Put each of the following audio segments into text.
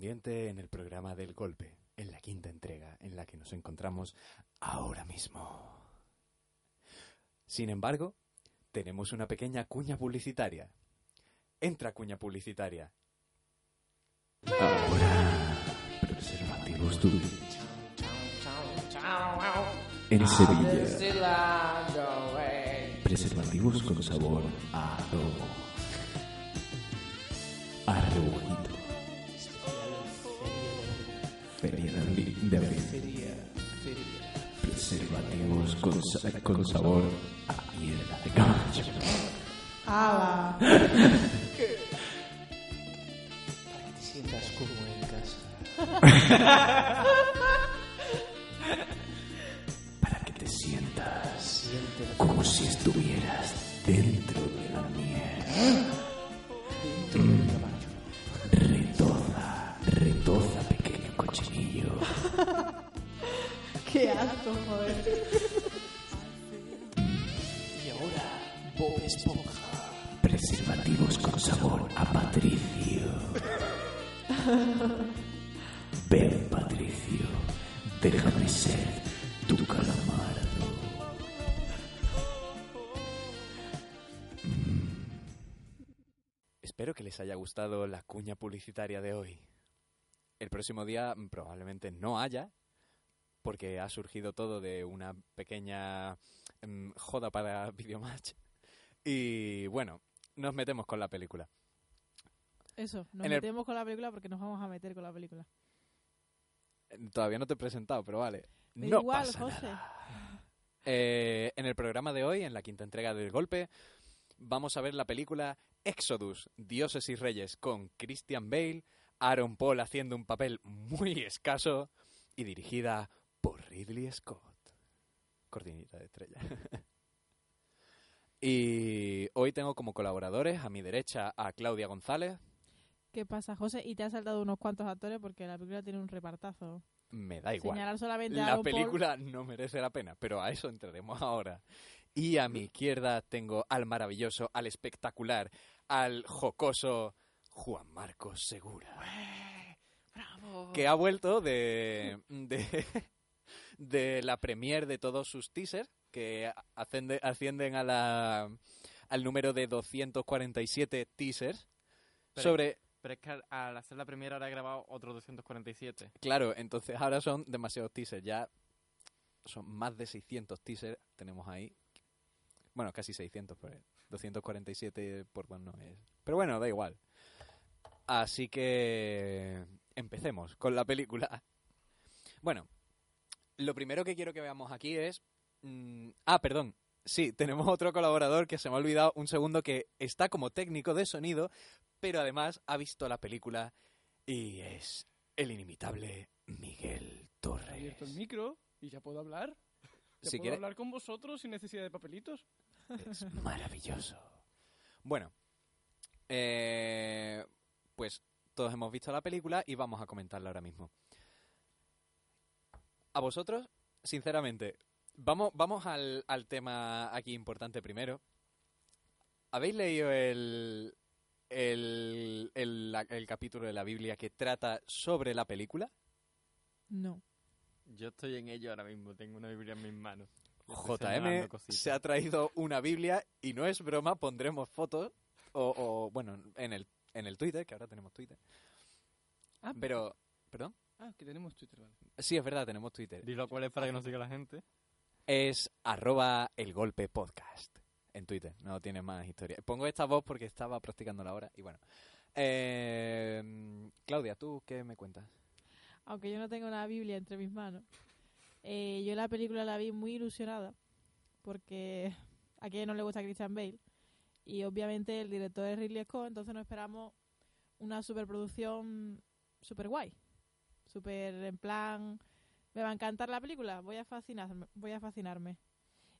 Correspondiente en el programa del golpe, en la quinta entrega en la que nos encontramos ahora mismo. Sin embargo, tenemos una pequeña cuña publicitaria. Entra cuña publicitaria. Ahora, preservativos tú. En Sevilla. Preservativos con sabor a adobo. A de abril. Preservativos con, sa- con sabor a hiela de caballo. ¡Hala! te sientas como en casa. les haya gustado la cuña publicitaria de hoy. El próximo día probablemente no haya, porque ha surgido todo de una pequeña mm, joda para Videomatch. Y bueno, nos metemos con la película. Eso, nos En el- metemos con la película porque nos vamos a meter con la película. Todavía no te he presentado, pero vale. No igual, pasa José. nada. Eh, en el programa de hoy, en la quinta entrega del golpe, vamos a ver la película Exodus, Dioses y Reyes, con Christian Bale, Aaron Paul haciendo un papel muy escaso y dirigida por Ridley Scott. Cortinita de estrella. y hoy tengo como colaboradores a mi derecha a Claudia González. ¿Qué pasa, José? Y te has saltado unos cuantos actores porque la película tiene un repartazo. Me da igual. Señalar solamente a La Aaron Paul- película no merece la pena, pero a eso entraremos ahora. Y a mi izquierda tengo al maravilloso, al espectacular, al jocoso Juan Marcos Segura. Que ha vuelto de, de, de la premier de todos sus teasers, que ascienden a la, al número de 247 teasers. Pero- Sobre, Pero es que al, hacer la primera ahora he grabado otro 247. Claro, entonces ahora son demasiados teasers. Ya son más de 600 teasers. Tenemos ahí. Bueno, casi 600, pero 247 por dos no es. Pero bueno, da igual. Así que empecemos con la película. Bueno, lo primero que quiero que veamos aquí es... mm, ah, perdón. Sí, tenemos otro colaborador que se me ha olvidado un segundo que está como técnico de sonido, pero además ha visto la película y es el inimitable Miguel Torres. abierto el micro y ya puedo hablar. Ya Si puedo quiere- hablar con vosotros sin necesidad de papelitos. Es maravilloso. Bueno, eh, pues todos hemos visto la película y vamos a comentarla ahora mismo. A vosotros, sinceramente, vamos, vamos al, al tema aquí importante primero. ¿Habéis leído el, el, el, la- el capítulo de la Biblia que trata sobre la película? No. Yo estoy en ello ahora mismo, tengo una Biblia en mis manos. JM se ha traído una Biblia y no es broma, pondremos fotos o, o, bueno, en el, en el Twitter, que ahora tenemos Twitter, Ah, Pero, ¿perdón? Ah, que tenemos Twitter, vale. Sí, es verdad, tenemos Twitter. Dilo cuál es para que no siga la gente. Es arroba el golpe podcast en Twitter, no tiene más historia. Pongo esta voz porque estaba practicando la hora y bueno. Eh, Claudia, ¿tú qué me cuentas? Aunque yo no tengo la Biblia entre mis manos, eh, yo la película la vi muy ilusionada porque a quien no le gusta Christian Bale y obviamente el director es Ridley Scott, entonces nos esperamos una superproducción super guay, super en plan me va a encantar la película, voy a fascinarme, voy a fascinarme.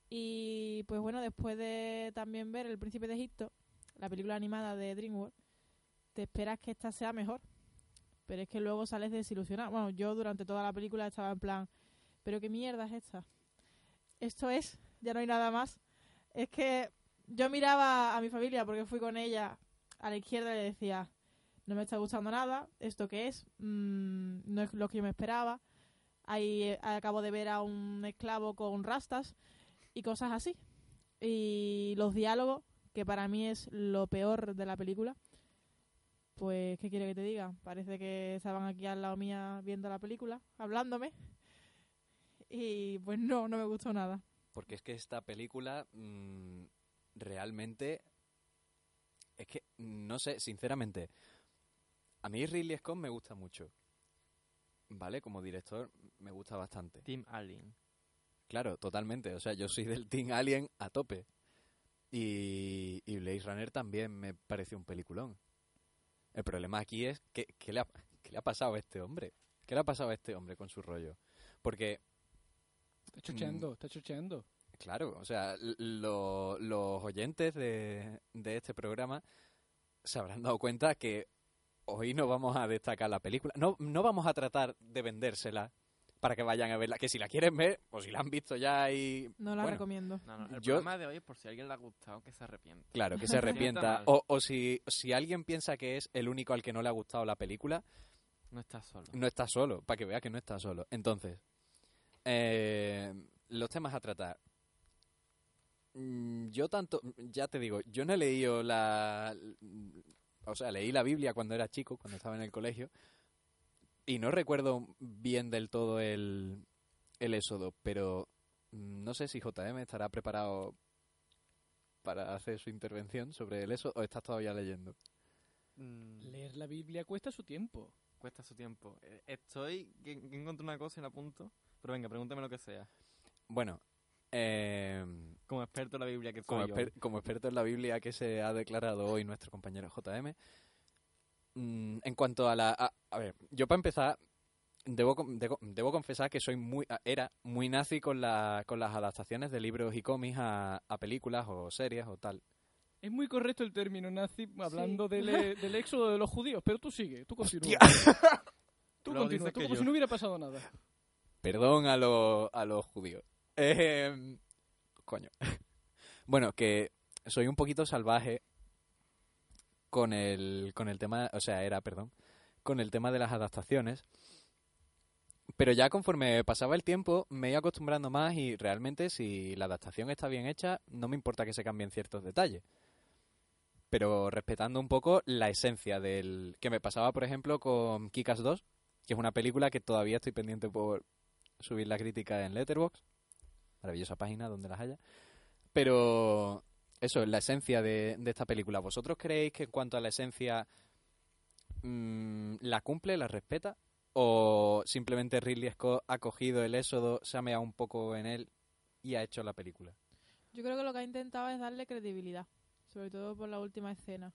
Y pues bueno, después de también ver El Príncipe de Egipto, la película animada de DreamWorks, te esperas que esta sea mejor. Pero es que luego sales desilusionado. Bueno, yo durante toda la película estaba en plan, ¿pero qué mierda es esta? Esto es, ya no hay nada más. Es que yo miraba a mi familia porque fui con ella a la izquierda y le decía, no me está gustando nada, ¿esto qué es? Mm, no es lo que yo me esperaba. Ahí eh, acabo de ver a un esclavo con rastas y cosas así. Y los diálogos, que para mí es lo peor de la película, pues, ¿qué quiere que te diga? Parece que estaban aquí al lado mía viendo la película, hablándome. Y pues no, no me gustó nada. Porque es que esta película mm, realmente es que no sé, sinceramente, a mí Ridley Scott me gusta mucho. ¿Vale? Como director me gusta bastante. Team Alien. Claro, totalmente. O sea, yo soy del Team Alien a tope. Y, y Blade Runner también me pareció un peliculón. El problema aquí es que, ¿qué, le ha, qué le ha pasado a este hombre? ¿Qué le ha pasado a este hombre con su rollo? Porque, Está chocheando, está chocheando. claro, o sea, lo- los oyentes de, de este programa se habrán dado cuenta que hoy no vamos a destacar la película. No, no vamos a tratar de vendérsela para que vayan a verla. Que si la quieren ver, o si la han visto ya y... No la bueno, recomiendo. No, no, el Yo- problema de hoy es por si a alguien le ha gustado que se arrepienta. Claro, que se arrepienta. O, o si, si alguien piensa que es el único al que no le ha gustado la película, No estás solo. no está solo, para que vea que no está solo. Entonces, eh, los temas a tratar. Mm, Yo tanto, ya te digo, yo no he leído la... O sea, leí la Biblia cuando era chico, cuando estaba en el colegio, y no recuerdo bien del todo el, el éxodo, pero no sé si JM estará preparado para hacer su intervención sobre el éxodo o estás todavía leyendo. Mm, Leer la Biblia cuesta su tiempo. cuesta su tiempo. Eh, Estoy... Encuentro una cosa y la apunto. Pero venga, pregúntame lo que sea. Bueno, eh, Como experto en la Biblia que como, soy yo. como experto en la Biblia que se ha declarado hoy nuestro compañero JM, mm, en cuanto a la... A, a ver, yo para empezar, debo, debo, debo confesar que soy muy era muy nazi con, la, con las adaptaciones de libros y cómics a, a películas o series o tal. Es muy correcto el término nazi hablando Sí. del, eh, del éxodo de los judíos, pero tú sigue, tú continúa. Tú continúa, tú como yo. si no hubiera pasado nada. Perdón a, los a los judíos. Eh, coño. Bueno, que soy un poquito salvaje con el, con el tema, o sea, era, perdón, con el tema de las adaptaciones. Pero ya conforme pasaba el tiempo me iba acostumbrando más y realmente si la adaptación está bien hecha, no me importa que se cambien ciertos detalles. Pero respetando un poco la esencia del... Que me pasaba, por ejemplo, con Kikas 2, que es una película que todavía estoy pendiente por subir la crítica en Letterboxd. Maravillosa página donde las haya. Pero eso es la esencia de, esta película. ¿Vosotros creéis que en cuanto a la esencia mm, la cumple, la respeta? ¿O simplemente Ridley Scott ha cogido el éxodo, se ha meado un poco en él y ha hecho la película? Yo creo que lo que ha intentado es darle credibilidad, sobre todo por la última escena.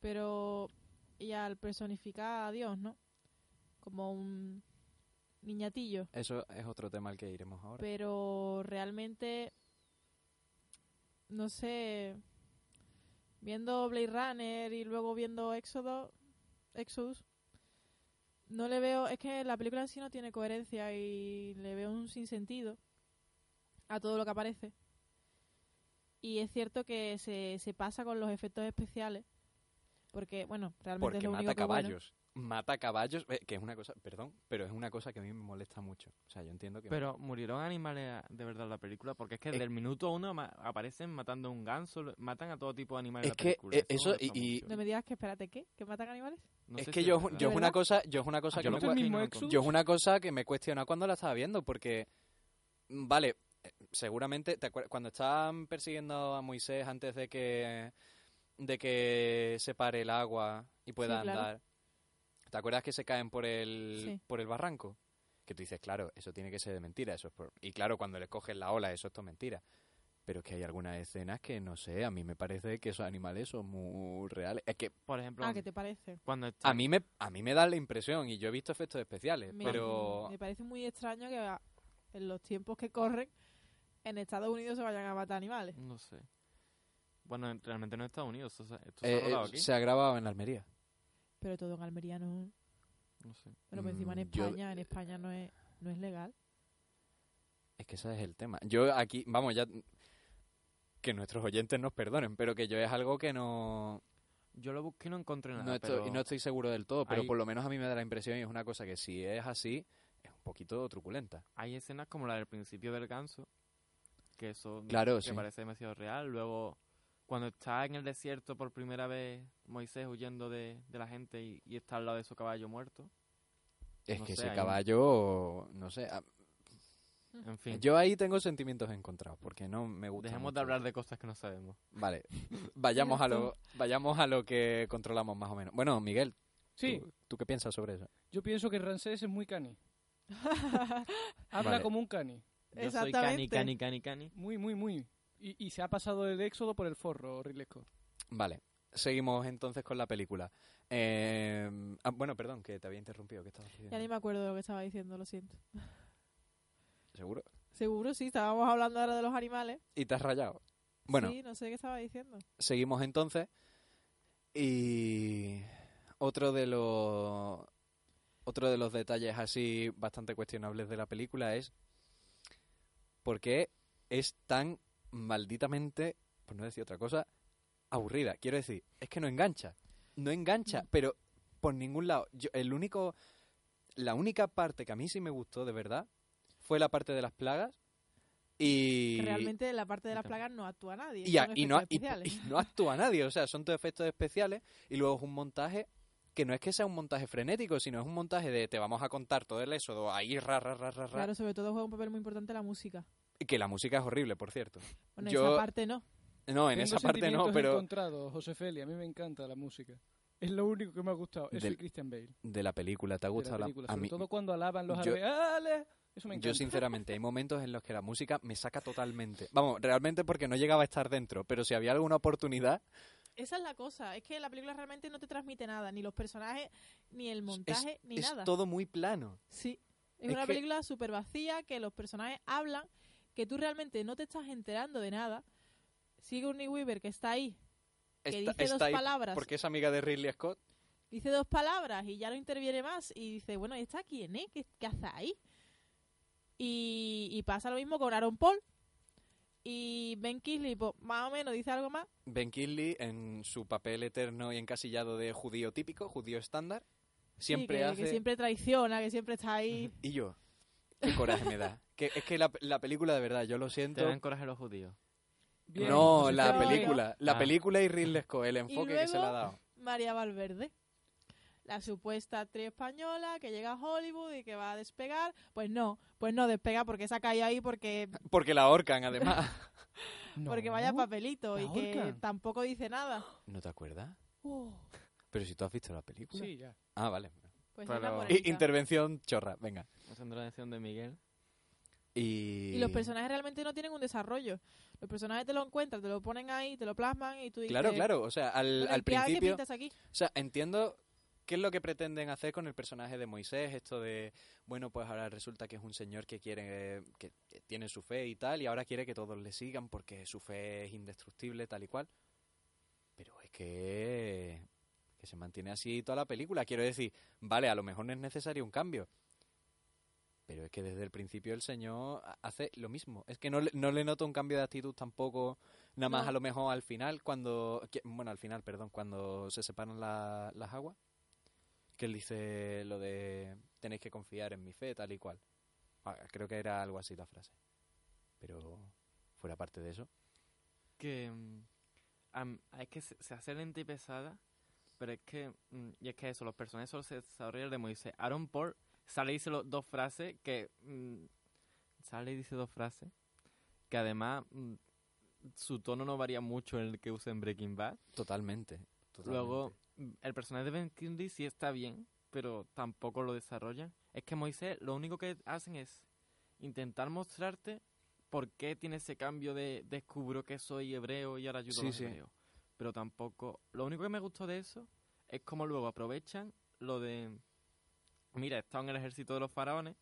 Pero, y al personificar a Dios, ¿no? Como un niñatillo. Eso es otro tema al que iremos ahora. Pero realmente, no sé, viendo Blade Runner y luego viendo Éxodo, Exodus, no le veo, es que la película en sí no tiene coherencia y le veo un sinsentido a todo lo que aparece. Y es cierto que se, se pasa con los efectos especiales. Porque, bueno, realmente Porque es lo mata que bueno. Mata caballos, eh, que es una cosa, perdón, pero es una cosa que a mí me molesta mucho. O sea, yo entiendo que... Pero murieron animales de verdad en la película, porque es que Es- desde el minuto uno ma- aparecen matando a un ganso, matan a todo tipo de animales Es en la que, película. eh, eso y-. No me digas que, espérate, ¿qué? ¿Que matan animales? No es sé que si yo, yo es ¿De una cosa, yo es una cosa Ah, que yo me yo es una cosa que me cuestiona cuando la estaba viendo, porque, mm, vale, eh, seguramente, ¿te cuando estaban persiguiendo a Moisés antes de que, de que se pare el agua y pueda Sí, claro. ¿Te acuerdas que se caen por el, Sí. por el barranco? Que tú dices, claro, eso tiene que ser de mentira, eso es por- y claro, cuando le coges la ola, eso es todo mentira. Pero es que hay algunas escenas que, no sé, a mí me parece que esos animales son muy reales. Es que Por ejemplo, Ah, ¿qué te parece? cuando a mí me, a mí me da la impresión, y yo he visto efectos especiales, Me, pero... me parece muy extraño que en los tiempos que corren en Estados Unidos se vayan a matar animales. No sé. Bueno, en- realmente no en Estados Unidos, esto, se- esto se Eh, ha rodado eh, aquí. se ha grabado en Almería. Pero todo en Almería no... No sé. Bueno, pues encima en Mm, yo- España, en España no es, no es legal. Es que ese es el tema. Yo aquí, vamos, ya... Que nuestros oyentes nos perdonen, pero que yo es algo que no... Yo lo busqué y no encontré nada, No estoy, pero y no estoy seguro del todo, pero hay- por lo menos a mí me da la impresión y es una cosa que si es así, es un poquito truculenta. hay escenas como la del principio del ganso, que eso me- Claro, me sí. parece demasiado real. Luego, cuando está en el desierto por primera vez Moisés huyendo de, de la gente y, y está al lado de su caballo muerto. Es No que sé, ese caballo, no sé, a- En fin, yo ahí tengo sentimientos encontrados porque no me gusta. dejemos mucho. de hablar de cosas que no sabemos. Vale, vayamos a lo vayamos a lo que controlamos más o menos. Bueno, Miguel, Sí, ¿tú, tú qué piensas sobre eso? yo pienso que Ramsés es muy cani. Habla Vale. como un cani. Yo soy cani, Exactamente. cani, cani, cani. Muy, muy, muy. Y, y se ha pasado el éxodo por el forro, Ridley Scott. Vale, seguimos entonces con la película. Eh, ah, bueno, perdón, que te había interrumpido. ¿Qué estabas diciendo? Ya ni me acuerdo de lo que estaba diciendo, lo siento. ¿Seguro? Seguro, sí, estábamos hablando ahora de los animales. ¿Y te has rayado? Bueno, Sí, no sé qué estaba diciendo. seguimos entonces. Y otro de los otro de los detalles así bastante cuestionables de la película es por qué es tan malditamente, por no decir otra cosa, aburrida. Quiero decir, es que no engancha. No engancha, pero por ningún lado. Yo, el único la única parte que a mí sí me gustó de verdad fue la parte de las plagas y realmente en la parte de las plagas no actúa nadie. y, a- son y no, y- y no actúa nadie, o sea, son todos efectos especiales y luego es un montaje que no es que sea un montaje frenético, sino es un montaje de te vamos a contar todo el éxodo ahí, ra, ra, ra, ra, ra, Claro, sobre todo juega un papel muy importante la música. Que la música es horrible, por cierto. Bueno, Yo- esa parte no. No, en Tengo esa parte no, pero encontrados, José Feli. A mí me encanta la música. Es lo único que me ha gustado. Eso y Christian Bale. de la película, ¿te ha de la gustado la, película. a Sobre mí? todo cuando alaban los yo- arbeales. Eso me encanta. Yo sinceramente hay momentos en los que la música me saca totalmente. Vamos, realmente porque no llegaba a estar dentro, pero si había alguna oportunidad, Esa es la cosa. Es que la película realmente no te transmite nada. Ni los personajes, ni el es, montaje, ni es nada. todo muy plano. Sí. Es, Es una que- película súper vacía, que los personajes hablan, que tú realmente no te estás enterando de nada. Sigourney Weaver, que está ahí, que Está- dice dos está ahí palabras. porque es amiga de Ridley Scott. dice dos palabras y ya no interviene más y dice, bueno, ¿y esta quién es? ¿Qué, qué hace ahí? Y, y pasa lo mismo con Aaron Paul y Ben Kingsley, pues, más o menos dice algo más. Ben Kingsley en su papel eterno y encasillado de judío típico, judío estándar, Sí, siempre que, hace... que siempre traiciona, que siempre está ahí. Y yo, qué coraje me da. Que, es que la, la película, de verdad, yo lo Te siento... dan coraje los judíos. Bien, no, la película. La Ah. película y Ridley Scott, el enfoque que se le ha luego- dado. María Valverde, la supuesta actriz española que llega a Hollywood y que va a despegar. Pues no, pues no despega porque se ha caído ahí porque, Porque la ahorcan, además. No. porque vaya papelito ¿La y que ahorcan? tampoco dice nada. ¿No te acuerdas? Pero si tú has visto la película. Sí, ya. Ah, vale. Pues Pero- intervención chorra, venga. Haciendo la mención de Miguel. Y... Y los personajes realmente no tienen un desarrollo. Los personajes te lo encuentran, te lo ponen ahí, te lo plasman y tú dices... Claro, claro. O sea, al, "Bueno, al ¿y qué- qué principio... pintas aquí? O sea, entiendo qué es lo que pretenden hacer con el personaje de Moisés, esto de, bueno, pues ahora resulta que es un señor que quiere, que tiene su fe y tal, y ahora quiere que todos le sigan porque su fe es indestructible, tal y cual. Pero es que, que se mantiene así toda la película. Quiero decir, vale, a lo mejor no es necesario un cambio. Pero es que desde el principio el señor ha- hace lo mismo. Es que no, le- no le noto un cambio de actitud tampoco, nada más No. a lo mejor al final, cuando... bueno, al final, perdón, cuando se separan la- las aguas, que él dice lo de tenéis que confiar en mi fe, tal y cual. Ah, creo que era algo así la frase. Pero fuera parte de eso. que am- es que se, se hace lenta y pesada, pero es que mm, y es que eso, los personajes solo se desarrollan de Moisés. Aaron Paul sale y dice lo- dos frases que mm, sale y dice dos frases que además mm, su tono no varía mucho en el que usa en Breaking Bad. Totalmente. totalmente. Luego el personaje de Ben Kingsley sí está bien, pero tampoco lo desarrollan. Es que Moisés lo único que hacen es intentar mostrarte por qué tiene ese cambio de descubro que soy hebreo y ahora ayudo a los sí. hebreos. Pero tampoco... Lo único que me gustó de eso es cómo luego aprovechan lo de... Mira, he estado en el ejército de los faraones,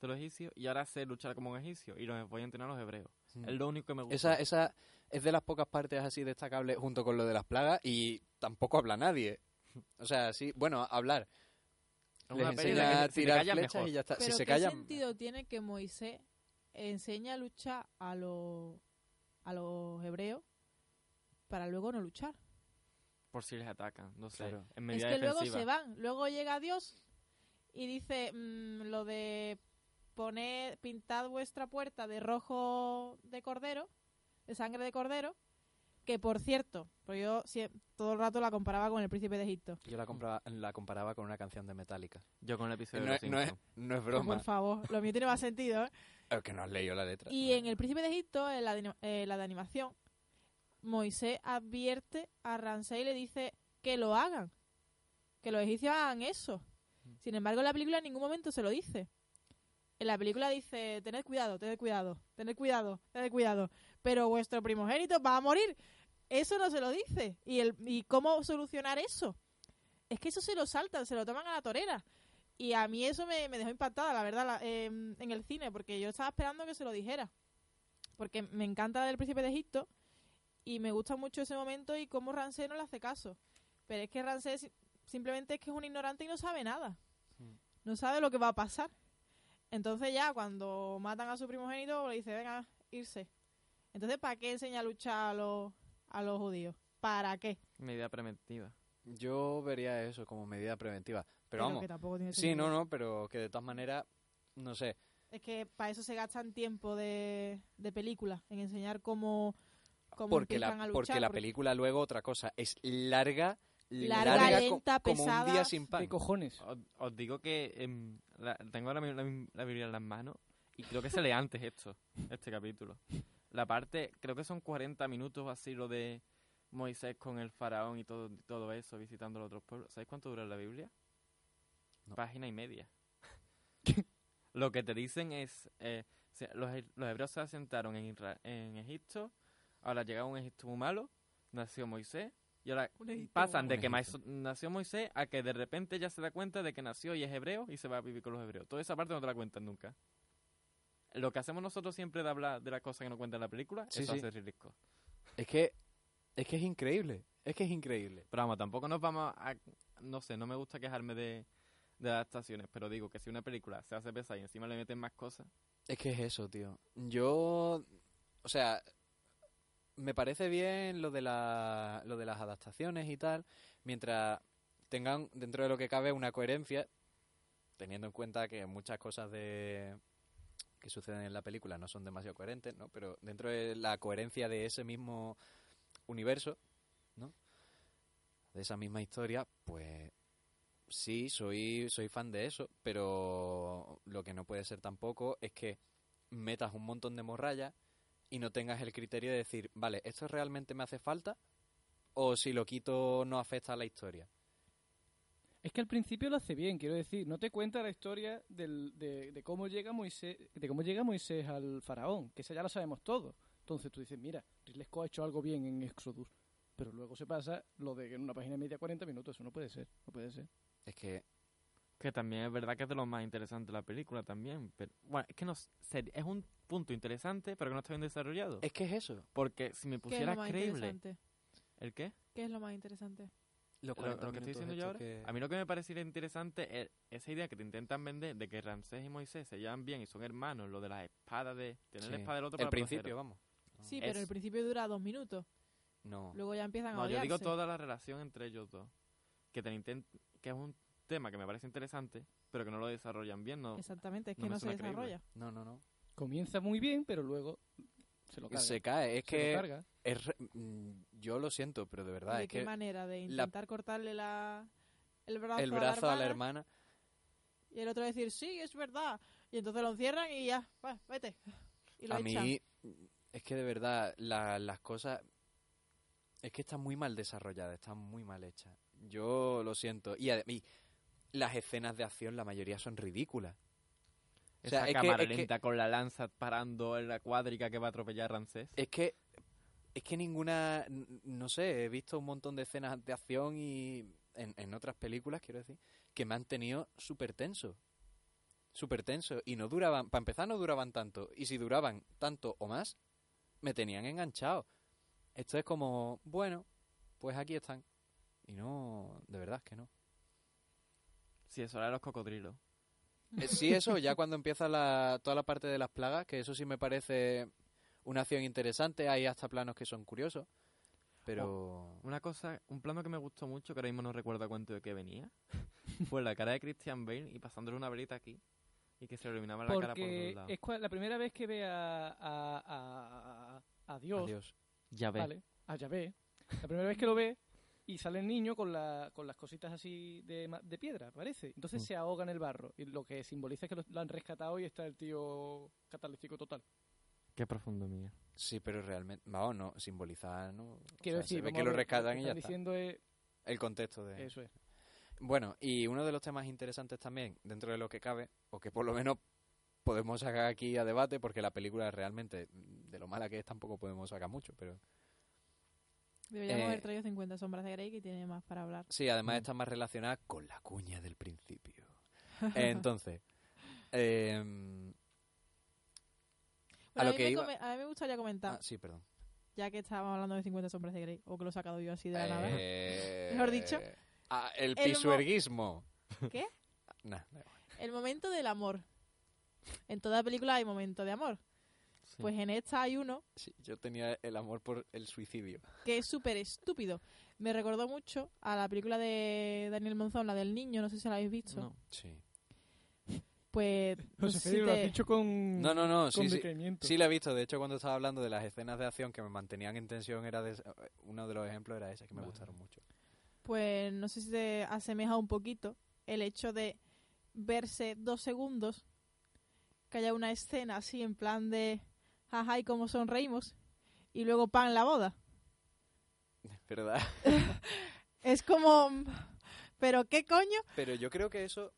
de los egipcios, y ahora sé luchar como un egipcio y los voy a entrenar a los hebreos. Mm. Es lo único que me gusta. Esa, esa es de las pocas partes así destacables junto con lo de las plagas y tampoco habla nadie. O sea, sí, bueno, hablar. Es Les enseña a tirar flechas mejor. y ya está. Pero si se ¿qué callan, sentido tiene que Moisés enseña a luchar a los, a los hebreos para luego no luchar? Por si les atacan, no sé. Claro. En Es que luego se van, luego llega Dios y dice mm, lo de poner, pintad vuestra puerta de rojo de cordero, de sangre de cordero, que por cierto, pues yo todo el rato la comparaba con el príncipe de Egipto. yo la, compraba- la comparaba con una canción de Metallica. Yo con el episodio No, de los no es, no es Por broma. favor, lo mío tiene más sentido, ¿eh? Es que no has leído la letra. Y en El Príncipe de Egipto, en la de, eh, la de animación, Moisés advierte a Ramsey y le dice que lo hagan, que los egipcios hagan eso. Sin embargo, en la película en ningún momento se lo dice. En la película dice, tened cuidado, tened cuidado, tened cuidado, tened cuidado, pero vuestro primogénito va a morir. Eso no se lo dice. ¿Y, el, ¿Y cómo solucionar eso? Es que eso se lo saltan, se lo toman a la torera. Y a mí eso me, me dejó impactada, la verdad, la- em, en el cine, porque yo estaba esperando que se lo dijera. Porque me encanta del Príncipe de Egipto y me gusta mucho ese momento y cómo Ramsés no le hace caso. Pero es que si- simplemente es que es un ignorante y no sabe nada. No sabe lo que va a pasar. Entonces ya cuando matan a su primogénito le dice, venga, irse. Entonces, ¿para qué enseña a luchar a los, a los judíos? ¿Para qué? Medida preventiva. Yo vería eso como medida preventiva. Pero, vamos, que tampoco tiene sí, no, no, pero que de todas maneras, no sé. Es que para eso se gastan tiempo de, de película, en enseñar cómo, cómo Porque la, empiezan a luchar. porque la película luego otra cosa, es larga, Larga, larga, co- lenta, como un pesada. día sin pan. ¿Qué cojones? Os, os digo que em, la- tengo la, la Biblia en las manos y creo que se lee antes esto, este capítulo. La parte, creo que son 40 minutos así lo de Moisés con el faraón y todo, todo eso, visitando los otros pueblos. ¿Sabéis cuánto dura la Biblia? No. Página y media. lo que te dicen es, eh, los, los hebreos se asentaron en, en Egipto, ahora llega un Egipto muy malo, nació Moisés, y ahora pasan de que nació Moisés a que de repente ya se da cuenta de que nació y es hebreo y se va a vivir con los hebreos. Toda esa parte no te la cuentan nunca. Lo que hacemos nosotros siempre de hablar de las cosas que no cuentan en la película, Sí, eso sí. hace. Es que, es que es increíble, es que es increíble. Pero vamos, tampoco nos vamos a... No sé, no me gusta quejarme de, de adaptaciones, pero digo que si una película se hace pesada y encima le meten más cosas... Es que es eso, tío. Yo, o sea, me parece bien lo de, la, lo de las adaptaciones y tal, mientras tengan dentro de lo que cabe una coherencia, teniendo en cuenta que muchas cosas de que suceden en la película no son demasiado coherentes, ¿no? Pero dentro de la coherencia de ese mismo universo, ¿no? De esa misma historia, pues sí, soy, soy fan de eso, pero lo que no puede ser tampoco es que metas un montón de morralla y no tengas el criterio de decir, vale, ¿esto realmente me hace falta? O si lo quito no afecta a la historia. Es que al principio lo hace bien, quiero decir, no te cuenta la historia del- de, de cómo llega Moisés, de cómo llega Moisés al faraón, que esa ya lo sabemos todo. Entonces tú dices, mira, Ridley Scott ha hecho algo bien en Exodus, pero luego se pasa lo de que en una página media 40 minutos, eso no puede ser, no puede ser. Es que Que también es verdad que es de lo más interesante de la película también. Pero, bueno, es que no, es un punto interesante, pero que no está bien desarrollado. es que es eso. Porque si me ¿Qué es pusiera lo más creíble... interesante? ¿El qué? ¿Qué es lo más interesante? Lo, 40 lo que estoy diciendo yo ahora, que- a mí lo que me parecería interesante es esa idea que te intentan vender de que Ramsés y Moisés se llevan bien y son hermanos, lo de las espadas, de tener la espada del otro El para principio, vamos. Sí, Es- pero el principio dura dos minutos. No. Luego ya empiezan a No, yo odiarse. digo toda la relación entre ellos dos. Que, te intent- que es un tema que me parece interesante, pero que no lo desarrollan bien. No, Exactamente, es no que no se creíble. desarrolla. No, no, no. Comienza muy bien, pero luego se lo carga. Se cae. Es Se lo que carga. es re- mm, yo lo siento, pero de ¿Y verdad ¿De es qué que manera? De la- intentar cortarle la, el brazo, el brazo a la hermana, hermana y el otro decir, sí, es verdad. Y entonces lo encierran y ya, va, vete. Y lo a echan. mí es que de verdad la- las cosas es que están muy mal desarrolladas, están muy mal hechas. Yo lo siento y, y las escenas de acción la mayoría son ridículas. O sea, Esa es que- cámara que- lenta con la lanza parando en la cuadriga que va a atropellar a Ramsés. Es que es que ninguna no sé, he visto un montón de escenas de acción y en, en otras películas, quiero decir, que me han tenido súper tenso. Súper tenso. Y no duraban, para empezar no duraban tanto. Y si duraban tanto o más, me tenían enganchado. Esto es como, bueno, pues aquí están. Y no, de verdad es que no. Sí, eso era de los cocodrilos. Eh, Sí, eso, ya cuando empieza la, toda la parte de las plagas, que eso sí me parece una acción interesante, hay hasta planos que son curiosos, pero... Una cosa, un plano que me gustó mucho, que ahora mismo no recuerdo a cuánto de qué venía, fue la cara de Christian Bale y pasándole una velita aquí y que se le iluminaba la cara por Porque dos lados. es la primera vez que ve a, a, a, a- a Dios. Ya ves. ¿vale? A Yahvé. La primera vez que lo ve y sale el niño con, la, con las cositas así de, ma- de piedra, parece. Entonces Mm. se ahoga en el barro. Y lo que simboliza es que lo, lo han rescatado y está el tío catalítico total. Qué profundo mío. Sí, pero realmente, vamos, no, simboliza, ¿no? O Quiero sea, decir, se ve que lo rescatan que y ya están está. diciendo es, El contexto de... eso es. Bueno, y uno de los temas interesantes también, dentro de lo que cabe, o que por lo menos podemos sacar aquí a debate, porque la película realmente, de lo mala que es, tampoco podemos sacar mucho, pero... Deberíamos Eh, haber traído 50 sombras de Grey que tiene más para hablar. Sí, además está más relacionada con la cuña del principio. Entonces, Bueno, lo a, mí que me iba- a mí me gustaría comentar, ah, sí, perdón. ya que estábamos hablando de 50 sombras de Grey, o que lo he sacado yo así de la nada. Eh, Mejor dicho. ah, el El mo- pisuerguismo. ¿Qué? Nah. El momento del amor. En toda película hay momento de amor. Sí. Pues en esta hay uno Sí, yo tenía el amor por el suicidio. que es súper estúpido. Me recordó mucho a la película de Daniel Monzón, la del niño, no sé si la habéis visto. No. Sí. Pues no sé si lo has dicho con, No, no, no, sí, sí. Sí la he visto. De hecho, cuando estaba hablando de las escenas de acción que me mantenían en tensión, era de, uno de los ejemplos era ese, que me Vale. gustaron mucho. pues no sé si te asemeja un poquito el hecho de verse dos segundos, que haya una escena así en plan de jaja y cómo sonreímos, y luego pan la boda. ¿Verdad? Es como, pero qué coño, Pero yo creo que eso...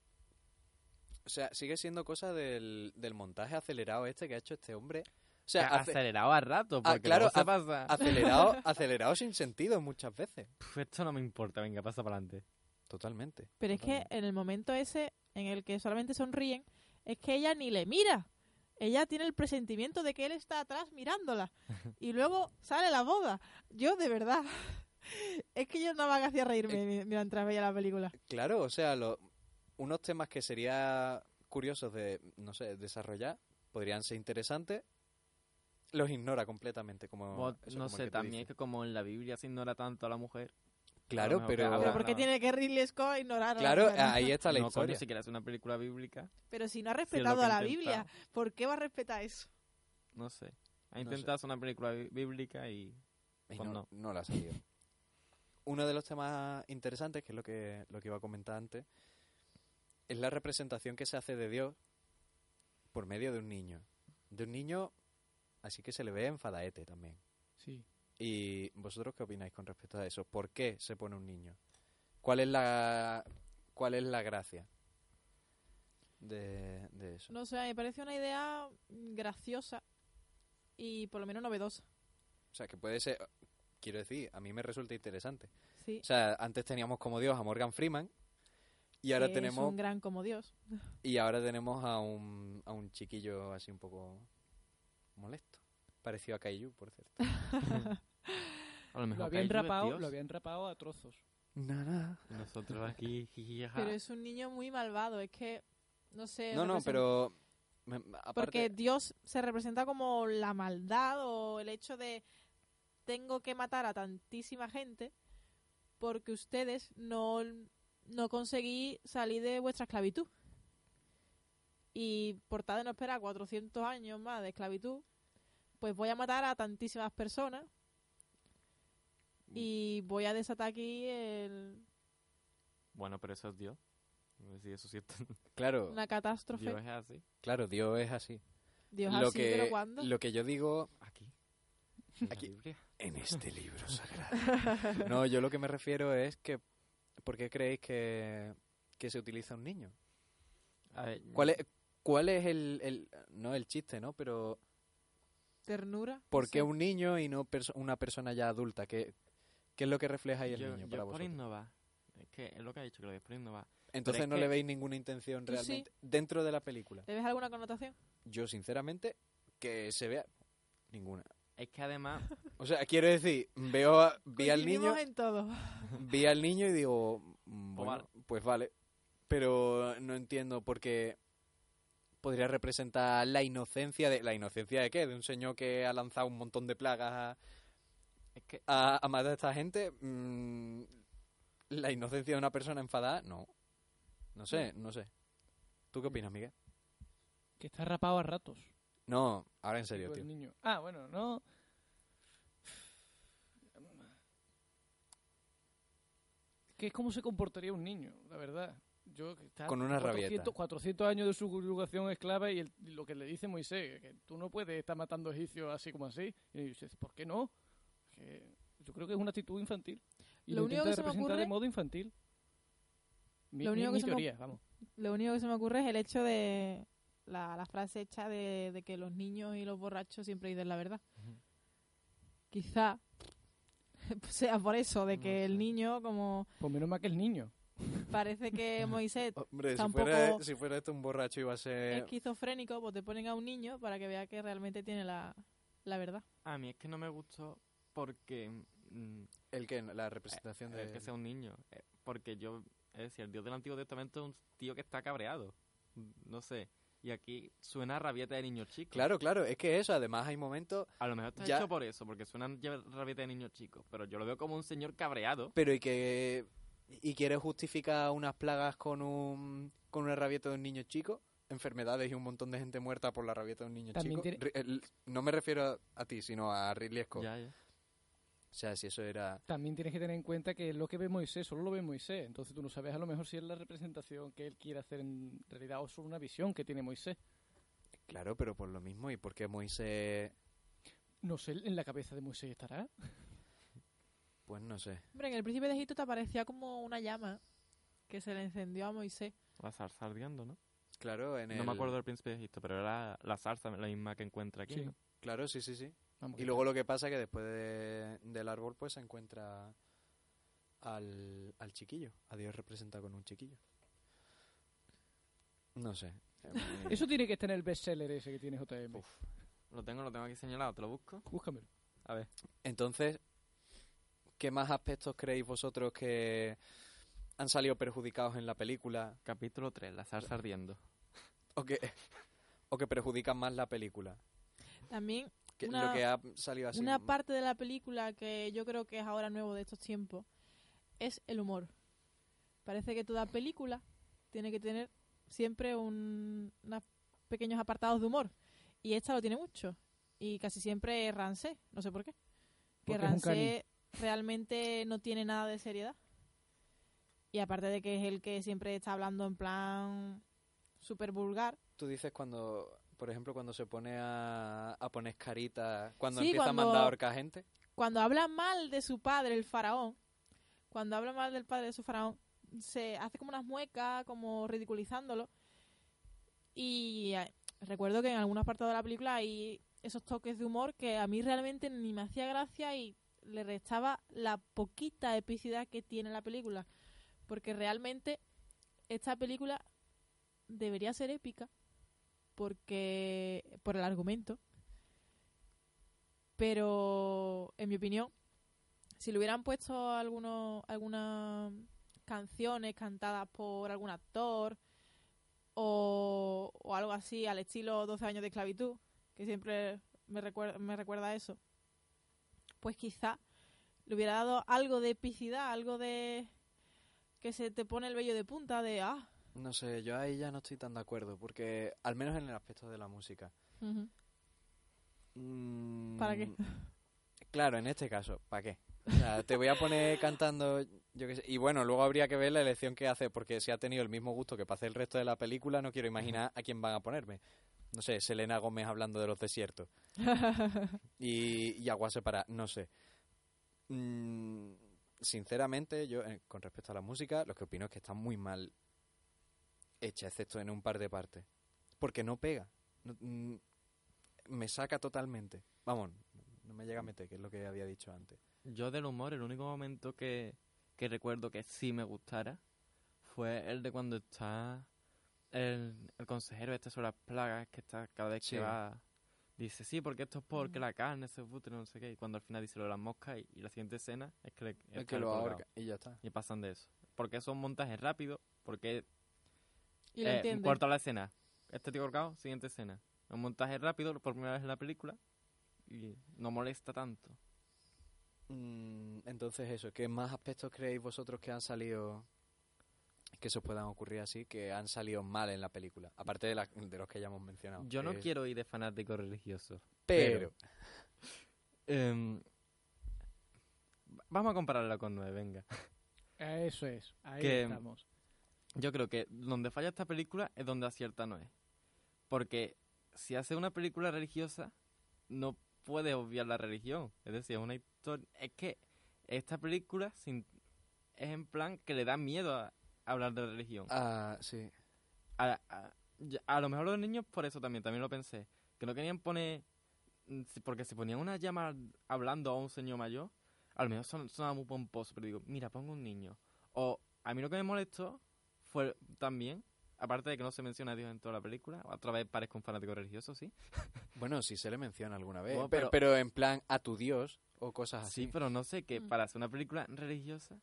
O sea, sigue siendo cosa del, del montaje acelerado este que ha hecho este hombre. O sea, ace- acelerado a rato, Ah, porque claro, se ha- pasa. acelerado, acelerado sin sentido muchas veces. Puf, esto no me importa, venga, pasa para adelante. Totalmente. pero es que en el momento ese en el que solamente sonríen, es que ella ni le mira. Ella tiene el presentimiento de que él está atrás mirándola. Y luego sale la boda. Yo, de verdad. Es que yo más que hacía reírme mi- mientras veía la película. Claro, o sea, lo- unos temas que sería curiosos de, no sé, desarrollar, podrían ser interesantes, los ignora completamente, como... Bueno, eso, no como sé, también dices. es que como en la Biblia se ignora tanto a la mujer. Claro, pero... Pero ¿por qué no. tiene que Ridley Scott ignorar a la Claro, mujer? ahí está la no, historia. coño, si quieres una película bíblica, Pero si no ha respetado a la Biblia. ¿por qué va a respetar eso? No sé. Ha No intentado hacer una película bí- bíblica y... Y Pues no, no. no la ha salido. Uno de los temas interesantes, que es lo que, lo que iba a comentar antes, es la representación que se hace de Dios por medio de un niño. De un niño, así que se le ve enfadaete también. Sí. ¿Y vosotros qué opináis con respecto a eso? ¿Por qué se pone un niño? ¿Cuál es la, cuál es la gracia de, de eso? No sé, me parece una idea graciosa y por lo menos novedosa. O sea, que puede ser, quiero decir, a mí me resulta interesante. Sí. O sea, antes teníamos como Dios a Morgan Freeman y ahora que tenemos Es un gran como Dios. y ahora tenemos a un, a un chiquillo así un poco molesto. Parecido a Kaiju, por cierto. A lo mejor Lo habían, rapado, lo habían rapado a trozos. Nada. Nosotros aquí. Pero es un niño muy malvado, es que, no sé. No, no, pero... me- aparte- Porque Dios se representa como la maldad o el hecho de tengo que matar a tantísima gente porque ustedes no, no conseguí salir de vuestra esclavitud. Y por tal de no esperar 400 años más de esclavitud, pues voy a matar a tantísimas personas y voy a desatar aquí el- Bueno, pero eso es Dios. No sé si eso sí es Claro, una catástrofe. Dios es así. claro, Dios es así. Dios lo así, que, pero ¿cuándo? Lo que yo digo Aquí. Aquí. En este libro sagrado. No, yo lo que me refiero es que ¿por qué creéis que, que se utiliza un niño? A ver, ¿Cuál es, cuál es el, el no el chiste, ¿no? Pero Ternura. ¿por qué un niño y no perso- una persona ya adulta? ¿Qué, qué es lo que refleja ahí el yo, niño yo para por vosotros? innovar. Es que es lo que ha dicho, que lo de por innovar. Entonces es no que- le veis ninguna intención sí. realmente dentro de la película. ¿Le ves alguna connotación? Yo sinceramente que se vea ninguna. Es que además, O sea, quiero decir, veo a- vi al niño, en todo. vi al niño y digo, mm, Pues bueno, vale. pues vale, pero no entiendo por qué podría representar la inocencia de la inocencia de qué, de un señor que ha lanzado un montón de plagas a, es que a, a matar a esta gente. mm, la inocencia de una persona enfadada, no, no sé, no sé. ¿Tú qué opinas, Miguel? Que está rapado a ratos. No, ahora en serio, tío. niño. Ah, bueno, no. Que es como se comportaría un niño, la verdad. Yo, que está Con una 400, rabieta. 400 años de subjugación esclava y, el- y lo que le dice Moisés, que tú no puedes estar matando egipcios así como así. Y dices, ¿por qué no? Que yo creo que es una actitud infantil. Y Lo lo, único que se me representar ocurre- de modo infantil. Mi, Lo mi- único que mi se me- teoría, vamos. Lo único que se me ocurre es el hecho de la, la frase hecha de, de que los niños y los borrachos siempre dicen la verdad. Quizá sea por eso, de No que el niño, como Pues menos mal que el niño. parece que Moisés Hombre, si Tampoco- fuera, si fuera esto un borracho iba a ser... esquizofrénico, pues te ponen a un niño para que vea que realmente tiene la, la verdad. a mí es que no me gustó porque... mm, El que la representación de... el que sea un niño. eh, Porque yo, es decir, el Dios del Antiguo Testamento es un tío que está cabreado. Mm, No sé. Y aquí suena a rabieta de niños chicos. Claro, claro, es que eso, además hay momentos... A lo mejor está Ya- hecho por eso, porque suena rabieta de niños chicos. Pero yo lo veo como un señor cabreado. Pero y que... Y quiere justificar unas plagas con un... Con una rabieta de un niño chico, enfermedades y un montón de gente muerta por la rabieta de un niño También chico. tiene- Ri- el- no me refiero a, a ti, sino a Ridley Scott. Ya, ya. O sea, si eso era... También tienes que tener en cuenta que lo que ve Moisés solo lo ve Moisés. Entonces tú no sabes a lo mejor si es la representación que él quiere hacer en realidad o solo una visión que tiene Moisés. Claro, pero por lo mismo, ¿y por qué Moisés...? No sé, en la cabeza de Moisés estará. Pues no sé. Hombre, en el príncipe de Egipto te aparecía como una llama que se le encendió a Moisés. La zarza ardiendo, ¿no? Claro, en No el... me acuerdo del príncipe de Egipto, pero era la zarza la misma que encuentra aquí. Sí. ¿no? Claro, sí, sí, sí. Vamos, Y luego lo que pasa es que después de- del árbol pues se encuentra al, al chiquillo. A Dios representa con un chiquillo. No sé. Eso tiene que estar en el bestseller ese que tiene JM. Lo tengo, lo tengo aquí señalado, te lo busco. Búscamelo. A ver. Entonces, ¿qué más aspectos creéis vosotros que han salido perjudicados en la película Capítulo 3, la zarza ardiendo. o que, o que perjudican más la película? También Que Una- lo que ha salido así. una parte de la película que yo creo que es ahora nuevo de estos tiempos es el humor. Parece que toda película tiene que tener siempre un, unos pequeños apartados de humor. Y esta lo tiene mucho. Y casi siempre es Rancé. No sé por qué. Que Porque Rancé realmente no tiene nada de seriedad. Y aparte de que es el que siempre está hablando en plan súper vulgar. Tú dices cuando, por ejemplo, cuando se pone a, a poner caritas, cuando Sí, empieza cuando- a mandar a ahorcar gente. cuando habla mal de su padre, el faraón, cuando habla mal del padre de su faraón, se hace como unas muecas, como ridiculizándolo. Y eh, recuerdo que en algunas partes de la película hay esos toques de humor que a mí realmente ni me hacía gracia y le restaba la poquita epicidad que tiene la película. Porque realmente esta película debería ser épica porque por el argumento pero en mi opinión si le hubieran puesto algunos, algunas canciones cantadas por algún actor o, o algo así al estilo 12 años de esclavitud, que siempre me recuerda, me recuerda a eso, pues quizá le hubiera dado algo de epicidad, algo de que se te pone el vello de punta de ah. No sé, yo ahí ya no estoy tan de acuerdo, porque al menos en el aspecto de la música. Mm, ¿Para qué? Claro, en este caso, ¿para qué? O sea, te voy a poner cantando, yo qué sé. Y bueno, luego habría que ver la elección que hace, porque si ha tenido el mismo gusto que para hacer el resto de la película, no quiero imaginar a quién van a ponerme. No sé, Selena Gómez hablando de los desiertos. y, y agua separada, no sé. Mm, sinceramente, yo, eh, con respecto a la música, lo que opino es que está muy mal hecha, excepto en un par de partes. Porque no pega. No- mm, me saca totalmente. Vamos, no me llega a meter, que es lo que había dicho antes. Yo del humor, el único momento que, que recuerdo que sí me gustara fue el de cuando está el, el consejero este sobre las plagas, que está cada vez Sí. que va... Dice, sí, porque esto es porque la carne se putre, no sé qué. Y cuando al final dice lo de las moscas y, y la siguiente escena es que, le, es que lo ahorca y ya está. Y pasan de eso. Porque son montajes rápidos, porque y lo eh, entiende. corta la escena. Este tío colgado, siguiente escena. Un montaje rápido por primera vez en la película y no molesta tanto. Mm, entonces eso, ¿qué más aspectos creéis vosotros que han salido, que se os puedan ocurrir así, que han salido mal en la película? Aparte de, la- de los que ya hemos mencionado. Yo no quiero ir de fanático religioso. Pero, Em, vamos a compararla con 9, venga. Eso es, ahí Que- estamos. Yo creo que donde falla esta película es donde acierta Noé. Porque si hace una película religiosa, no puede obviar la religión. Es decir, es una historia... Es que esta película sin- es en plan que le da miedo a hablar de religión. ah, sí. a, a- a lo mejor los niños por eso también, también lo pensé. Que no querían poner... mm, Porque si ponían una llama hablando a un señor mayor, a lo mejor son, sonaba muy pomposo, pero digo, mira, pongo un niño. O a mí lo que me molestó fue también, aparte de que no se menciona a Dios en toda la película, otra vez parezco un fanático religioso, sí. Bueno, sí se le menciona alguna vez, Bueno, pero, pero- pero en plan a tu Dios o cosas así. Sí, pero no sé, que Mm. para hacer una película religiosa,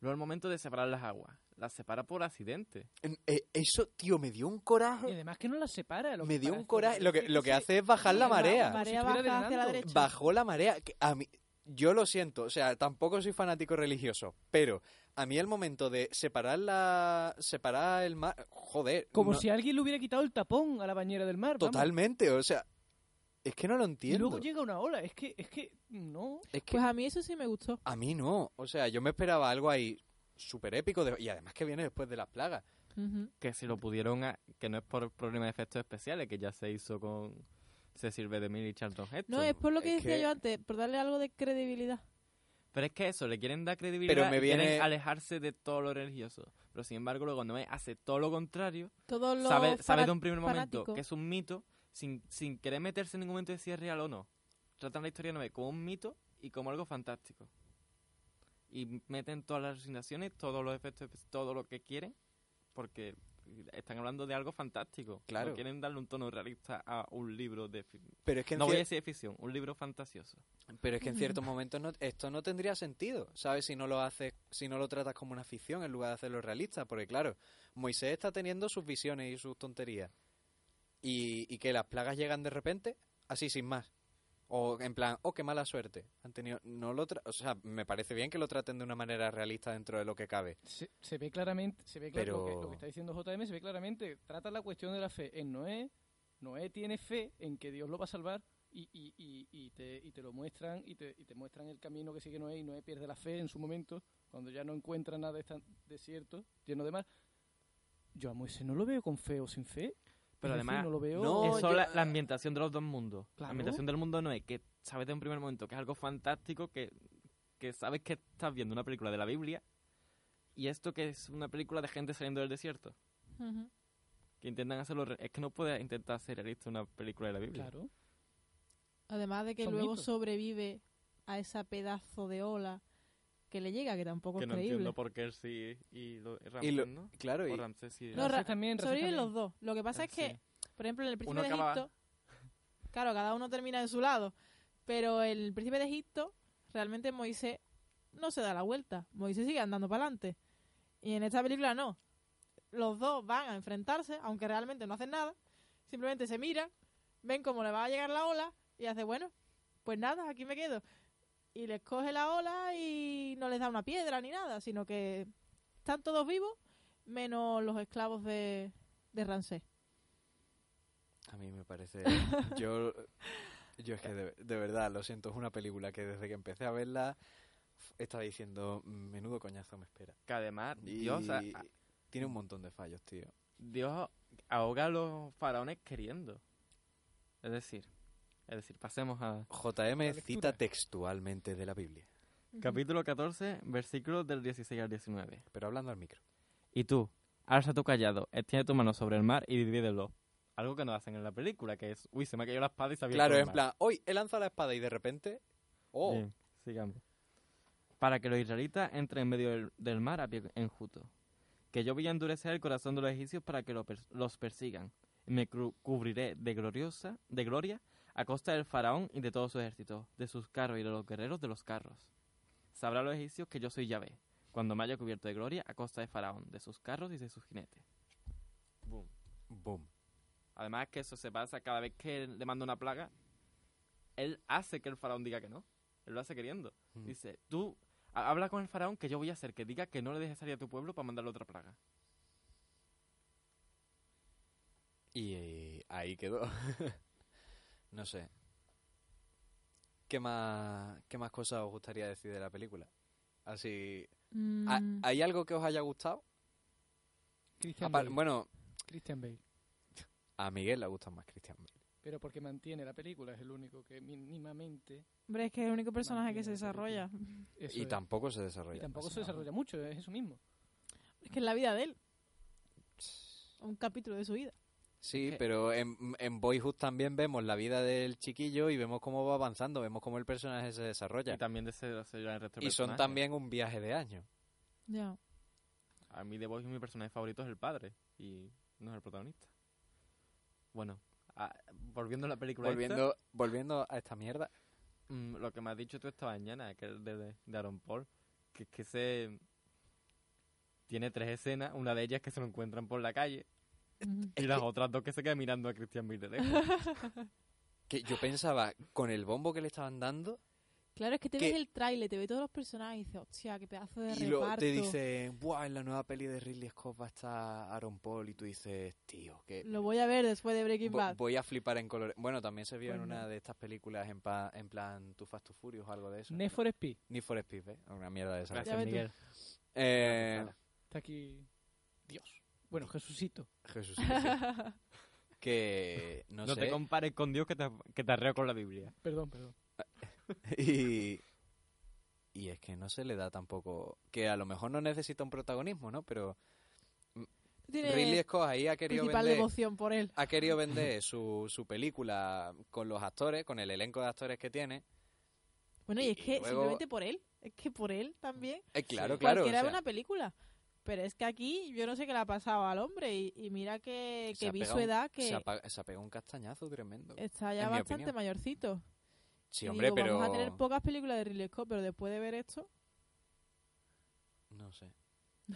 luego el momento de separar las aguas, las separa por accidente. En- eh, eso, tío, me dio un coraje. Y además que no las separa. Lo Me que dio un coraje. Lo que, lo que hace es bajar la Sí, la marea. como si Marea estuviera baja hacia la drenando. derecha. Bajó la marea. que a mí, yo lo siento, o sea, tampoco soy fanático religioso, pero a mí el momento de separar la, separar el mar, joder, Como no- si alguien le hubiera quitado el tapón a la bañera del mar. vamos. totalmente, o sea, es que no lo Y entiendo. luego llega una ola. Es que, es que, no. Es que Pues a mí eso sí me gustó. a mí no, o sea, yo me esperaba algo ahí súper épico de- y además que viene después de las plagas. Que si lo pudieron, a- que no es por problema de efectos especiales, que ya se hizo con Cecil B. DeMille y Charlton Heston. No, es por lo que es decía que- yo antes, por darle algo de credibilidad. Pero es que eso, le quieren dar credibilidad Pero me y quieren viene- alejarse de todo lo religioso. Pero sin embargo, luego Noé hace todo lo contrario. Todo lo Sabe, sabe de un primer momento fanático. que es un mito, sin, sin querer meterse en ningún momento de si es real o no. Tratan la historia de Noé como un mito y como algo fantástico. Y meten todas las alucinaciones, todos los efectos, todo lo que quieren, porque están hablando de algo fantástico. Claro. No quieren darle un tono realista a un libro de... fi- Pero es que en, No voy a decir de ficción, un libro fantasioso. pero es que en ciertos momentos no- esto no tendría sentido, ¿sabes? Si no lo haces, si no lo tratas como una ficción en lugar de hacerlo realista, porque claro, Moisés está teniendo sus visiones y sus tonterías. Y, y que las plagas llegan de repente, así sin más. O en plan, oh, qué mala suerte. Han tenido, no lo tra- o sea, me parece bien que lo traten de una manera realista dentro de lo que cabe. Se, se ve claramente, se ve claro lo, que, Pero- lo que está diciendo JM, se ve claramente. Trata la cuestión de la fe en Noé. Noé tiene fe en que Dios lo va a salvar y, y, y, y te, y te lo muestran y te, y te muestran el camino que sigue Noé y Noé pierde la fe en su momento cuando ya no encuentra nada de este desierto lleno de mar. Yo a Moisés no lo veo con fe o sin fe. Pero Es decir, además, no lo veo. No, Eso yo- la, la ambientación de los dos mundos. Claro. La ambientación del mundo no es que sabes de un primer momento que es algo fantástico, que, que sabes que estás viendo una película de la Biblia y esto que es una película de gente saliendo del desierto. Que intentan hacerlo... Es que no puedes intentar hacer realista una película de la Biblia. Claro. Además de que Son luego mitos. sobrevive a esa pedazo de ola que le llega, que tampoco Que es no creíble. entiendo por qué él sí y, lo, y Ramsés, Y lo- ¿no? claro, y, Ramsés sí. No, Ramsés Ra- también, Ramsés Sobreviven también. los dos. Lo que pasa es que, Sí. por ejemplo, en el príncipe Uno de acaba- Egipto, claro, cada uno termina en su lado, pero el príncipe de Egipto, realmente Moisés no se da la vuelta. Moisés sigue andando para adelante. Y en esta película no. Los dos van a enfrentarse, aunque realmente no hacen nada. Simplemente se miran, ven cómo le va a llegar la ola y hace, bueno, pues nada, aquí me quedo. Y les coge la ola y no les da una piedra ni nada, sino que están todos vivos, menos los esclavos de, de Ramsés. A mí me parece. Yo, yo es que de, de verdad, lo siento, es una película que desde que empecé a verla estaba diciendo, menudo coñazo me espera. Que además, Y Dios, a- tiene un montón de fallos, tío. Dios ahoga a los faraones queriendo. Es decir, es decir, pasemos a JM cita textualmente de la Biblia, capítulo 14, versículos del 16 al 19. pero hablando al micro. Y tú, alza tu callado, extiende tu mano sobre el mar y divídelo. Algo que no hacen en la película, que es, uy, se me cayó la espada y se ha abierto Claro, en plan, hoy he lanzado la espada y de repente. ¡Oh! Bien, sigamos. Para que los israelitas entren en medio del, del mar a pie enjuto. Que yo voy a endurecer el corazón de los egipcios para que lo los persigan. Y me cubriré de gloriosa, de gloria, a costa del faraón y de todo su ejército, de sus carros y de los guerreros de los carros. Sabrán los egipcios que yo soy Yahvé, cuando me haya cubierto de gloria a costa de faraón, de sus carros y de sus jinetes. Boom. Boom. Además que eso se pasa cada vez que él le manda una plaga, él hace que el faraón diga que no. Él lo hace queriendo. Mm. Dice, tú ha- habla con el faraón que yo voy a hacer que diga que no le dejes salir a tu pueblo para mandarle otra plaga. Y eh, ahí quedó. no sé. ¿Qué más, ¿Qué más cosas os gustaría decir de la película? Así. ¿ha- Mm, ¿Hay algo que os haya gustado? Christian Apar- Bale. bueno, Christian Bale. a Miguel le gusta más Christian Bale. Pero porque mantiene la película, es el único que mínimamente. Hombre, es que es el único personaje que se desarrolla. Y es. tampoco se desarrolla. Y tampoco se desarrolla mucho, es eso mismo. Es que es la vida de él. Un capítulo de su vida. Sí, que- pero en, en Boyhood también vemos la vida del chiquillo y vemos cómo va avanzando, vemos cómo el personaje se desarrolla. Y también de ese, ese el resto de Y son personajes. también un viaje de años. Ya. A mí de Boys mi personaje favorito es el padre y no es el protagonista. Bueno, a- volviendo a la película esta, Volviendo, volviendo a esta mierda. mm, lo que me has dicho tú esta mañana, que es de, de, de Aaron Paul, que es que se... Tiene tres escenas, una de ellas que se lo encuentran por la calle. Y las otras dos que se quedan mirando a Christian Bale de lejos. Que yo pensaba, con el bombo que le estaban dando, Claro, es que te Que- ves el tráiler, te ves todos los personajes y dices, hostia, qué pedazo de y luego reparto. te dicen, buah, en la nueva peli de Ridley Scott va a estar Aaron Paul, y tú dices, tío, que Lo voy a ver después de Breaking Bad. voy a flipar en colores. Bueno, también se vio Pues en no. una de estas películas en, pa- en plan Too Fast, Too Furious o algo de eso. Need for Speed. Need for Speed, ¿eh? Una mierda de esa. Gracias. Miguel. Eh, Está aquí Dios. Bueno, Jesucito. Jesús. que no, No, sé. te compares con Dios que te, que te arreo con la Biblia. Perdón, perdón. y, y es que no se le da tampoco. Que a lo mejor no necesita un protagonismo, ¿no? Pero Tiene Ridley Scott ahí ha querido principal vender. devoción por él. Ha querido vender su, su película con los actores, con el elenco de actores que tiene. Bueno, y es que luego- simplemente por él. Es que por él también. Eh, claro, Sí. claro. Cualquiera o ve una película. Pero es que aquí yo no sé qué le ha pasado al hombre. Y, y mira que, que vi pegado su edad Se que ha, se ha pegado un castañazo tremendo. está ya bastante mayorcito. Sí, Y hombre, digo, pero. Vamos a tener pocas películas de Ridley Scott, pero después de ver esto... No sé.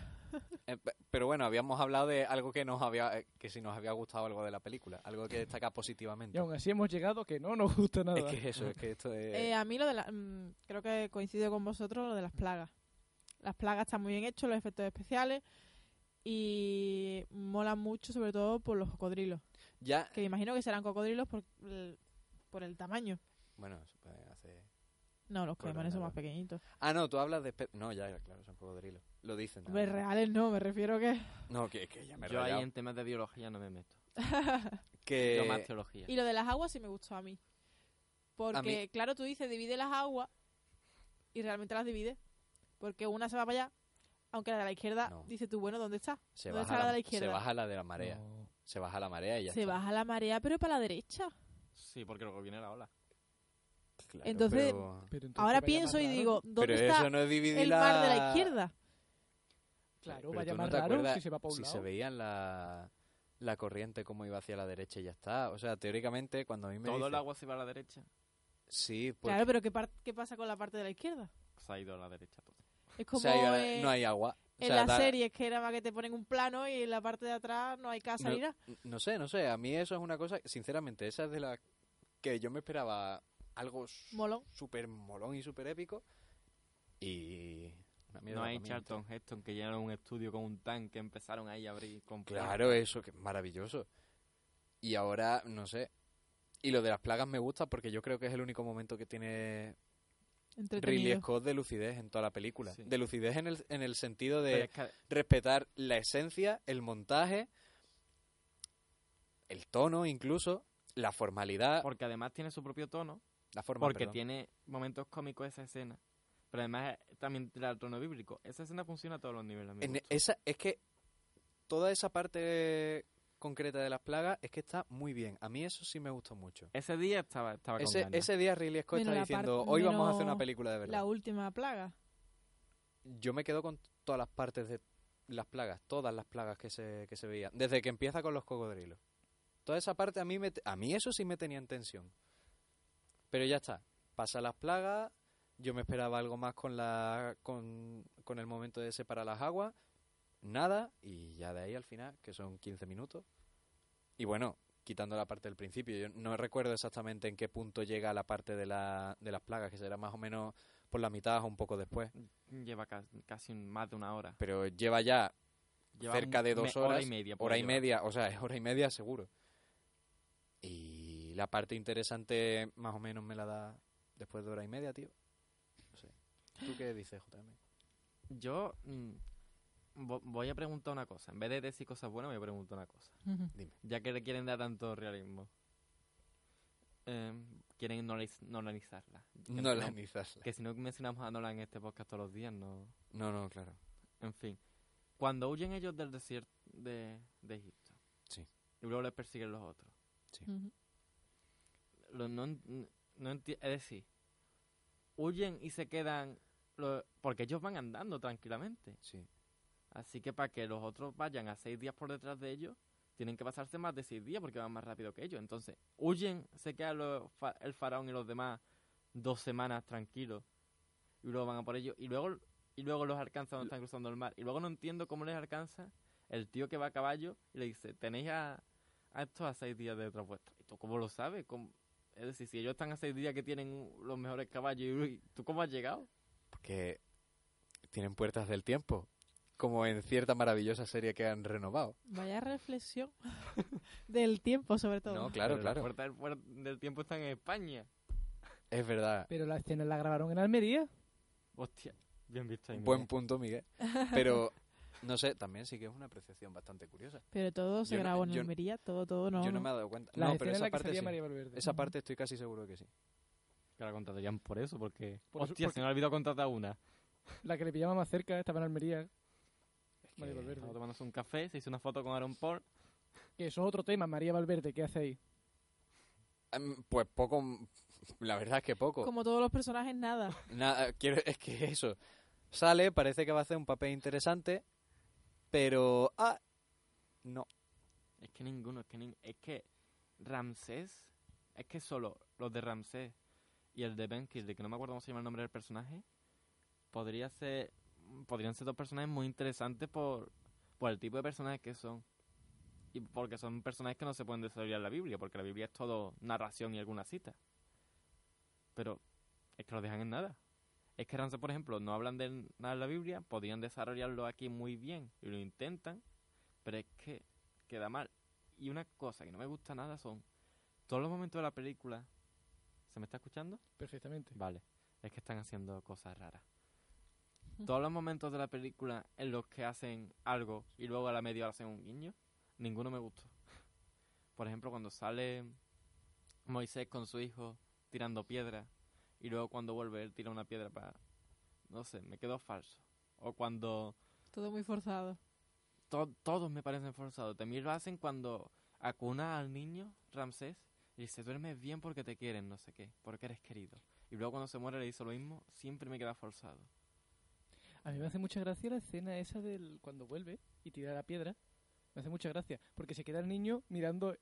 Eh, pe- pero bueno, habíamos hablado de algo que nos había, eh, que si nos había gustado algo de la película, algo que destaca Y positivamente. aún así hemos llegado que no nos gusta nada. Es que es eso, es que esto es... Eh, a mí lo de la, mm, creo que coincido con vosotros lo de las plagas. Las plagas están muy bien hechos, los efectos especiales y molan mucho, sobre todo por los cocodrilos. ya, Que me imagino que serán cocodrilos por el, por el tamaño. bueno, se puede hacer... No, los caimanes son más pequeñitos. Ah, no, tú hablas de... No, ya, claro, son cocodrilos. Lo dicen. Hombre, nada más. reales no, me refiero que... No, que, que ya me he Yo ahí en temas de biología no me meto. Que... Yo más teología. Y lo de las aguas sí me gustó a mí. Porque, mí- claro, tú dices, divide las aguas y realmente las divide. Porque una se va para allá, aunque la de la izquierda, No. dice tú, bueno, ¿dónde está? se ¿Dónde baja, está la la, de la se izquierda? baja la de la marea. No. Se baja la marea y ya Se está. baja la marea, pero para la derecha. Sí, porque luego viene la ola. Claro, Entonces, pero, Pero entonces Ahora pienso y raro. digo, ¿dónde pero está eso no es dividir el la... mar de la izquierda? Claro, Pero vaya más te raro acuerdas si se va para un si lado. se veía en la, la corriente cómo iba hacia la derecha y ya está. O sea, teóricamente, cuando a mí me Todo el agua se va a la derecha. Sí, pues Claro, pero ¿qué, par- ¿qué pasa con la parte de la izquierda? se ha ido a la derecha todo. Es O como sea, ahí eh, no hay agua. O en sea, las da- series que era más que te ponen un plano y en la parte de atrás no hay casa No- ni nada. No sé, no sé. A mí eso es una cosa, sinceramente, esa es de la que yo me esperaba algo Molón. súper molón y súper épico. Y. No hay Charlton Heston que llenaron un estudio con un tanque, empezaron ahí a abrir con Claro, eso, que es maravilloso. Y ahora, no sé. Y lo de las plagas me gusta porque yo creo que es el único momento que tiene Ridley. Scott de lucidez en toda la película. Sí. De lucidez en el, en el sentido de es que respetar la esencia, el montaje, el tono incluso, la formalidad. porque además tiene su propio tono, la forma, porque perdón. tiene momentos cómicos esa escena. Pero además eh, también tiene el tono bíblico. Esa escena funciona a todos los niveles. En esa, es que toda esa parte concreta de las plagas es que está muy bien. A mí eso sí me gustó mucho. Ese día estaba, estaba con Ese, ese día Ridley Scott está diciendo, hoy vamos a hacer una película de verdad. La última plaga. Yo me quedo con todas las partes de las plagas, todas las plagas que se, que se veían, desde que empieza con los cocodrilos. Toda esa parte a mí, me, a mí eso sí me tenía en tensión. Pero ya está, pasa las plagas, yo me esperaba algo más con, la, con, con el momento de separar las aguas, nada, y ya de ahí al final, que son 15 minutos. Y bueno, quitando la parte del principio, yo no recuerdo exactamente en qué punto llega la parte de, la, de las plagas, que será más o menos por la mitad o un poco después. Lleva ca- casi un- más de una hora. Pero lleva ya Lleva cerca de dos horas. Hora y media. hora y media, o sea, es hora y media seguro. Y la parte interesante más o menos me la da después de hora y media, tío. No sé. ¿Tú qué dices, JM? Yo mm, voy a preguntar una cosa. En vez de decir cosas buenas, voy a preguntar una cosa. Dime. Ya que le quieren dar tanto realismo. Eh, quieren normalizarla. Que No si la analizasla. Que si no mencionamos a Nolan en este podcast todos los días, no... No, no, claro. En fin. Cuando huyen ellos del desierto de, de Egipto. Sí. Y luego les persiguen los otros. Lo- no, no es decir, huyen y se quedan... lo- porque ellos van andando tranquilamente. Sí. Así que para que los otros vayan a seis días por detrás de ellos, tienen que pasarse más de seis días porque van más rápido que ellos. Entonces, huyen, se quedan los el faraón y los demás dos semanas tranquilos. Y luego van a por ellos. Y luego, y luego los alcanza cuando están cruzando el mar. Y luego no entiendo cómo les alcanza el tío que va a caballo y le dice, tenéis a, estos a seis días de detrás vuestra. ¿Y tú cómo lo sabes? Es decir, si ellos están a seis días que tienen los mejores caballos, y ¿tú cómo has llegado? Porque tienen puertas del tiempo. Como en cierta maravillosa serie que han renovado. Vaya reflexión del tiempo, sobre todo. No, claro, Pero claro. puertas del, puer- del tiempo están en España. Es verdad. Pero la escena la grabaron en Almería. Hostia, bien visto ahí. Buen Miguel. punto, Miguel. Pero, no sé, también sí que es una apreciación bastante curiosa. Pero todo se Yo no- grabó en yo- Almería, todo, todo no. Yo no me he dado cuenta. La no, pero en esa la parte sí. María Valverde. Esa parte estoy casi seguro que sí. Que la contratarían por eso, porque... Por eso- Hostia, porque- se me ha olvidado contratar una. La que le pillaba más cerca estaba en Almería. María Valverde. Estaba tomándose un café, se hizo una foto con Aaron Paul. Que eso es otro tema. María Valverde, ¿qué hace ahí? Em, Pues poco, la verdad es que poco. Como todos los personajes, nada. Nada, quiero, es que eso. Sale, parece que va a hacer un papel interesante, pero... Ah, no. Es que ninguno, es que, es que Ramsés, es que solo los de Ramsés y el de Ben de que no me acuerdo cómo se llama el nombre del personaje, podría ser, podrían ser dos personajes muy interesantes por, por el tipo de personajes que son. Y porque son personajes que no se pueden desarrollar en la Biblia, porque la Biblia es todo narración y alguna cita. Pero es que lo dejan en nada. Es que Ramsés, por ejemplo, no hablan de nada en la Biblia, podrían desarrollarlo aquí muy bien y lo intentan, pero es que queda mal. Y una cosa que no me gusta nada son todos los momentos de la película. ¿Se me está escuchando? Perfectamente. Vale, es que están haciendo cosas raras. Todos los momentos de la película en los que hacen algo y luego a la media hora hacen un guiño, ninguno me gustó. Por ejemplo, cuando sale Moisés con su hijo tirando piedra y luego cuando vuelve él tira una piedra para... No sé, me quedó falso. O cuando Todo muy forzado. to- todos me parecen forzados. También lo hacen cuando acuna al niño, Ramsés, y dice, duermes bien porque te quieren, no sé qué, porque eres querido. Y luego cuando se muere le dice lo mismo, siempre me queda forzado. A mí me hace mucha gracia la escena esa del cuando vuelve y tira la piedra. Me hace mucha gracia. Porque se queda el niño mirando.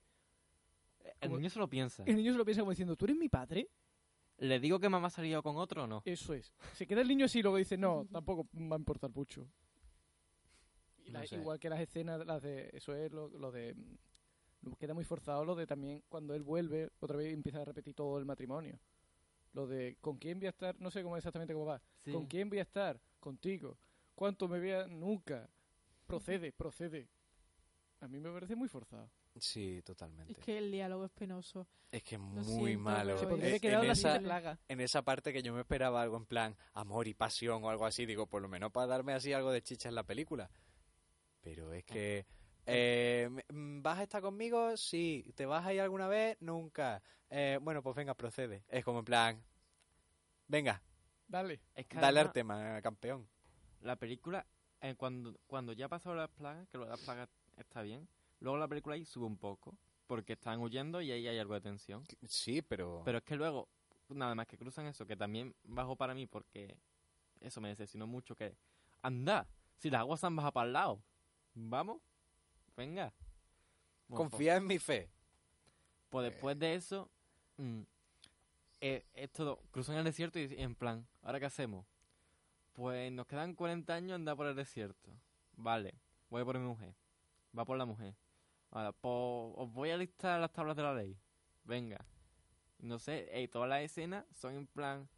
El Como- niño se lo piensa. El niño se lo piensa como diciendo, ¿tú eres mi padre? ¿Le digo que mamá ha salido con otro o no? Eso es. Se queda el niño así y luego dice, no, tampoco va a importar mucho. Y No la- sé. Igual que las escenas, las de. Eso es lo, lo de. mm, Queda muy forzado lo de también cuando él vuelve, otra vez empieza a repetir todo el matrimonio. Lo de con quién voy a estar, no sé cómo exactamente cómo va. Sí. ¿Con quién voy a estar? Contigo. ¿Cuánto me vea? Nunca. Procede, procede. A mí me parece muy forzado. Sí, totalmente. Es que el diálogo es penoso. Es que es muy siento, malo. Se es- podría Eh, haber quedado en, la esa, plaga. en esa parte que yo me esperaba algo en plan amor y pasión o algo así, digo, por lo menos para darme así algo de chicha en la película. Pero es que... eh, mm, ¿Vas a estar conmigo? Sí. ¿Te vas a ir alguna vez? Nunca. Eh, bueno, pues venga, procede. Es como en plan... Venga, Dale. Es que dale al tema, campeón. la película, eh, cuando, cuando ya ha pasado las plagas, que las plagas está bien, luego la película ahí sube un poco, porque están huyendo y ahí hay algo de tensión. Sí, pero... Pero es que luego, nada más que cruzan eso, que también bajo para mí porque eso me decepcionó mucho que... Anda, si las aguas han bajado para el lado. Vamos, venga. Confía en mi fe. Pues después de eso, mm, eh, es todo, cruzan el desierto y en plan, ¿ahora qué hacemos? Pues nos quedan 40 años andar por el desierto. Vale, voy por mi mujer. Va por la mujer. Ahora, pues os voy a listar las tablas de la ley. Venga. No sé, eh, todas las escenas son en plan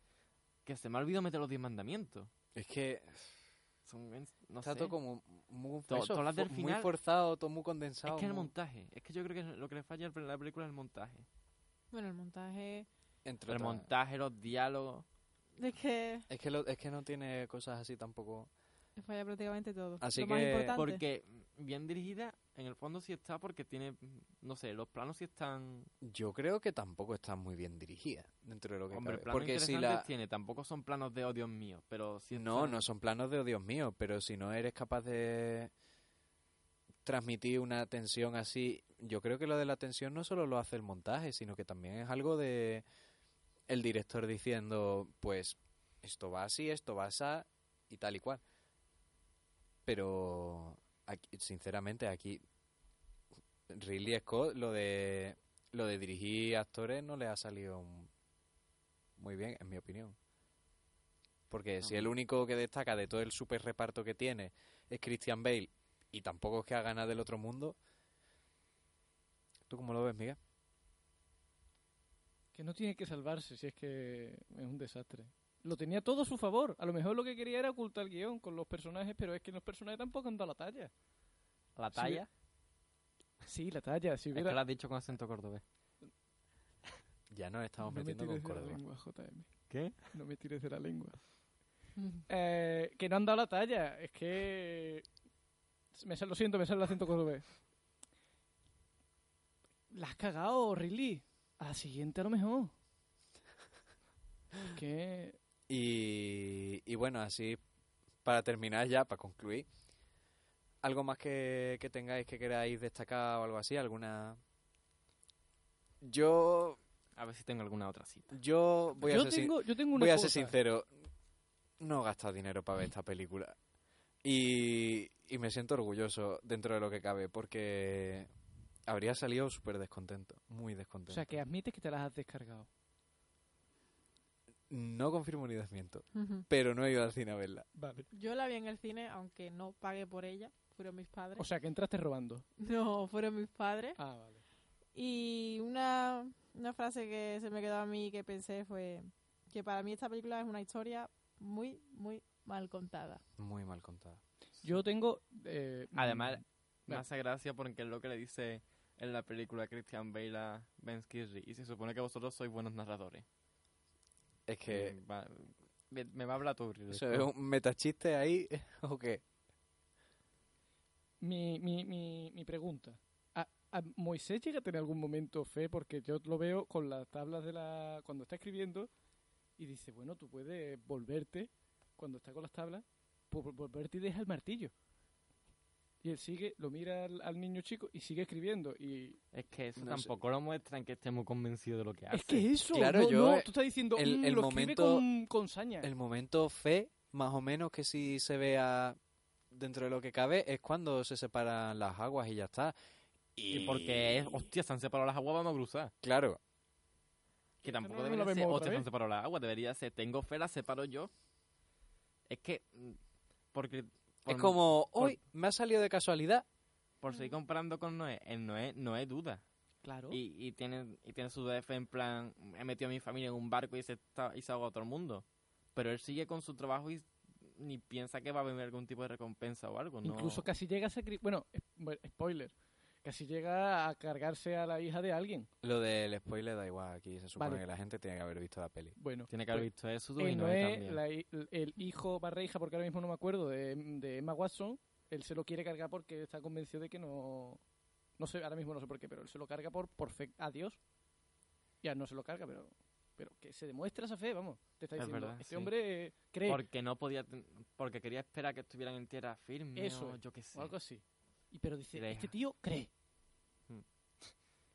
que se me ha olvidado meter los 10 mandamientos. Es que Son, no está sé. todo como muy, To- eso, todas las del fo- muy final- forzado, todo muy condensado. Es que el muy- montaje. Es que yo creo que lo que le falla a la película es el montaje. Bueno, el montaje... entre El otras- montaje, los diálogos. Es que Es que, lo- es que no tiene cosas así tampoco. falla prácticamente todo. Así Lo más que- importante. Porque bien dirigida, en el fondo sí está porque tiene, no sé, los planos sí están... Yo creo que tampoco está muy bien dirigida dentro de lo que Hombre, cabe. planos Porque si la tiene, tampoco son planos de, oh Dios mío, pero sí no, están- no son planos de oh, Dios mío, pero si no eres capaz de transmitir una tensión así, yo creo que lo de la tensión no solo lo hace el montaje, sino que también es algo de el director diciendo, pues esto va así, esto va así y tal y cual. Pero aquí- sinceramente aquí Ridley Scott lo de lo de dirigir actores no le ha salido muy bien, en mi opinión. Porque si el único que destaca de todo el super reparto que tiene es Christian Bale y tampoco es que haga nada del otro mundo, ¿tú cómo lo ves, Miguel? Que no tiene que salvarse si es que es un desastre. Lo tenía todo a su favor. A lo mejor lo que quería era ocultar el guion con los personajes, pero es que los personajes tampoco han dado la talla. La talla, Sí, la talla. Si es hubiera... que lo has dicho con acento cordobés. Ya nos estamos no me metiendo con tires de la lengua, JM. ¿Qué? No me tires de la lengua. Eh, que no han dado la talla. Es que... Me sale, lo siento, me sale el acento cordobés. La has cagado, Ridley. A la siguiente a lo mejor. Que... Y, y bueno, así para terminar ya, para concluir, ¿algo más que, que tengáis que queráis destacar o algo así? ¿Alguna...? Yo, A ver si tengo alguna otra cita. yo voy a yo, ser sin- tengo, yo tengo una Voy a cosa. ser sincero, no he gastado dinero para ver esta película. Y, y me siento orgulloso dentro de lo que cabe, porque habría salido súper descontento, muy O descontento. sea, que admites que te las has descargado. No confirmo ni desmiento, pero no he ido al cine a verla. Vale. Yo la vi en el cine, aunque no pagué por ella. Fueron mis padres. O sea, que entraste robando. no, fueron mis padres. Ah, vale. Y una, una frase que se me quedó a mí que pensé fue que para mí esta película es una historia muy, muy mal contada. Muy mal contada. Yo tengo... eh, Además, me hace gracia porque es lo que le dice en la película Christian Bale a Ben Skirry. Y se supone que vosotros sois buenos narradores. Es que Mm, va- me, me va a hablar tú, es un metachiste ahí, ¿o qué? Mi, mi, mi, mi pregunta. ¿A, a Moisés llega a tener algún momento fe? Porque yo lo veo con las tablas de la... Cuando está escribiendo y dice, bueno, tú puedes volverte, cuando está con las tablas, vol- volverte y deja el martillo. Y él sigue, lo mira al, al niño chico y sigue escribiendo. Y Es que eso No sé. tampoco lo muestran que esté muy convencido de lo que hace. es que eso, Claro, no, yo, no, tú estás diciendo, el- "Mm, el lo momento- con, con saña. El momento fe, más o menos que si se vea dentro de lo que cabe, es cuando se separan las aguas y ya está. Y porque es, hostia, se han separado las aguas, vamos a cruzar. Claro. Que tampoco debería ser hostia, vez. no separo la agua. Debería ser, tengo fe, la separo yo. Es que... mm, Es como, por- hoy me ha salido de casualidad. Por seguir comparando con Noé, el Noé no es duda. Claro. Y, y tiene y tiene su DF en plan, he metido a mi familia en un barco y se, está, y se ahoga a todo el mundo. Pero él sigue con su trabajo y ni piensa que va a haber algún tipo de recompensa o algo, ¿no? Incluso casi llega a sacri- Bueno, es- bueno, spoiler. Casi llega a cargarse a la hija de alguien. Lo del spoiler da igual, aquí se supone Vale. que la gente tiene que haber visto la peli. Bueno, Tiene que haber pues, visto eso y el, Noé Noé, también. la el hijo barra hija, porque ahora mismo no me acuerdo, de, de Emma Watson, él se lo quiere cargar porque está convencido de que no... No sé, ahora mismo no sé por qué, pero él se lo carga por, por fe a Dios. Ya no se lo carga, pero pero que se demuestra esa fe, vamos. Te está Es diciendo, verdad, este sí. hombre eh, cree Porque no podía, porque quería esperar que estuvieran en tierra firme Eso o es, yo qué sé. o algo así. Y pero dice, este tío cree.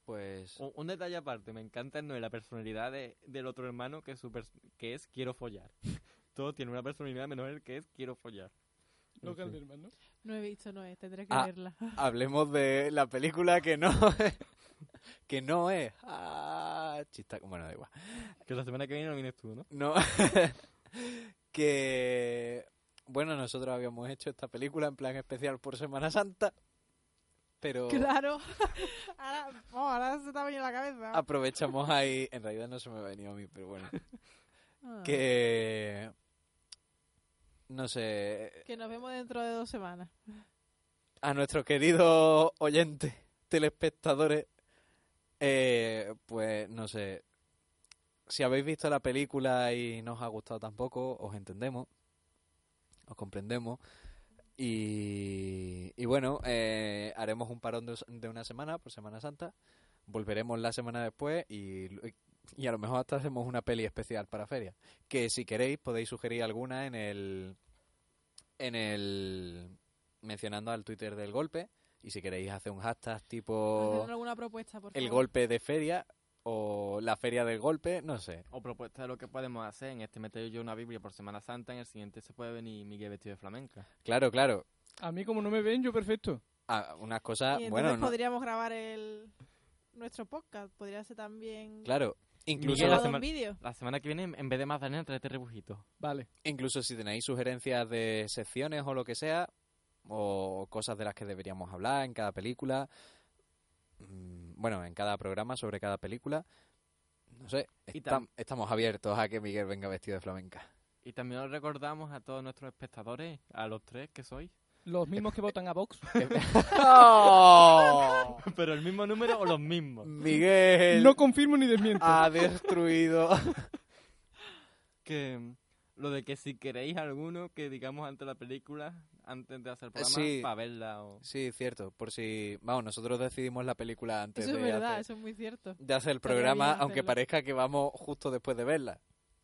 Pues Un, un detalle aparte, me encanta el Noé, la personalidad de- del otro hermano que es, su pers- que es quiero follar. Todo tiene una personalidad menos el que es quiero follar. No En fin. Calderman, ¿no? No he visto, no es, tendré que Ah. verla. hablemos de la película que no es. que no es. Ah, chista. Bueno, da igual. Que la semana que viene no vienes tú, ¿no? No. que. Bueno, nosotros habíamos hecho esta película en plan especial por Semana Santa. Pero Claro. ahora, oh, ahora se te ha venido la cabeza. aprovechamos ahí. En realidad no se me ha venido a mí, pero bueno. Ah. Que. No sé. Que nos vemos dentro de dos semanas. a nuestros queridos oyentes, telespectadores, eh, pues no sé, si habéis visto la película y no os ha gustado tampoco, os entendemos, os comprendemos. Y, y bueno, eh, haremos un parón de, de una semana por Semana Santa. Volveremos la semana después y, y a lo mejor hasta hacemos una peli especial para feria. Que si queréis podéis sugerir alguna en el en el mencionando al Twitter del golpe y si queréis hacer un hashtag tipo alguna propuesta, por el favor. golpe de feria o la feria del golpe, no sé. O propuesta de lo que podemos hacer. En este meter yo una Biblia por Semana Santa, en el siguiente se puede venir Miguel vestido de flamenca. Claro, claro. A mí como no me ven, yo perfecto. Ah, unas cosas, Y bueno, no- podríamos grabar el nuestro podcast. Podría ser también claro. Incluso, la vídeo. La semana que viene, en vez de Magdalena, tráete rebujito. Vale. incluso si tenéis sugerencias de secciones o lo que sea, o cosas de las que deberíamos hablar en cada película, mm, bueno, en cada programa sobre cada película, no sé, estamos abiertos a que Miguel venga vestido de flamenca. Y también os recordamos a todos nuestros espectadores, a los tres que sois, Los mismos que votan a Vox. ¡Oh! pero el mismo número o los mismos. Miguel No confirmo ni desmiento. ha destruido. Que lo de que si queréis alguno que digamos antes de la película, antes de hacer el programa, Sí. para verla o... Sí, cierto, por si, vamos, nosotros decidimos la película antes Eso es de verdad, hacer- eso es muy cierto. de hacer el programa, aunque hacerlo. parezca que vamos justo después de verla.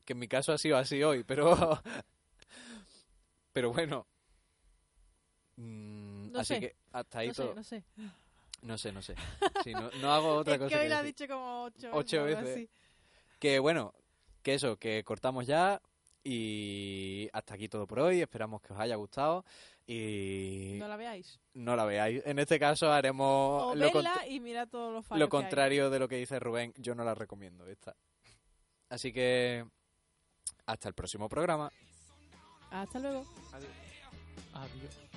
Que en mi caso ha sido así hoy, pero. pero bueno. Mm, No así sé. que hasta ahí No sé, todo. no sé. No sé, no sé. Sí, no, no hago otra es cosa. que hoy que lo decir. dicho como ocho, Ocho veces. así. Que bueno, que eso, que cortamos ya. Y hasta aquí todo por hoy. Esperamos que os haya gustado. Y No la veáis. no la veáis. En este caso haremos O lo, verla contra- y mira todos los fallos lo que hay. contrario de lo que dice Rubén. Yo no la recomiendo esta. Así que hasta el próximo programa. Hasta luego. Adiós.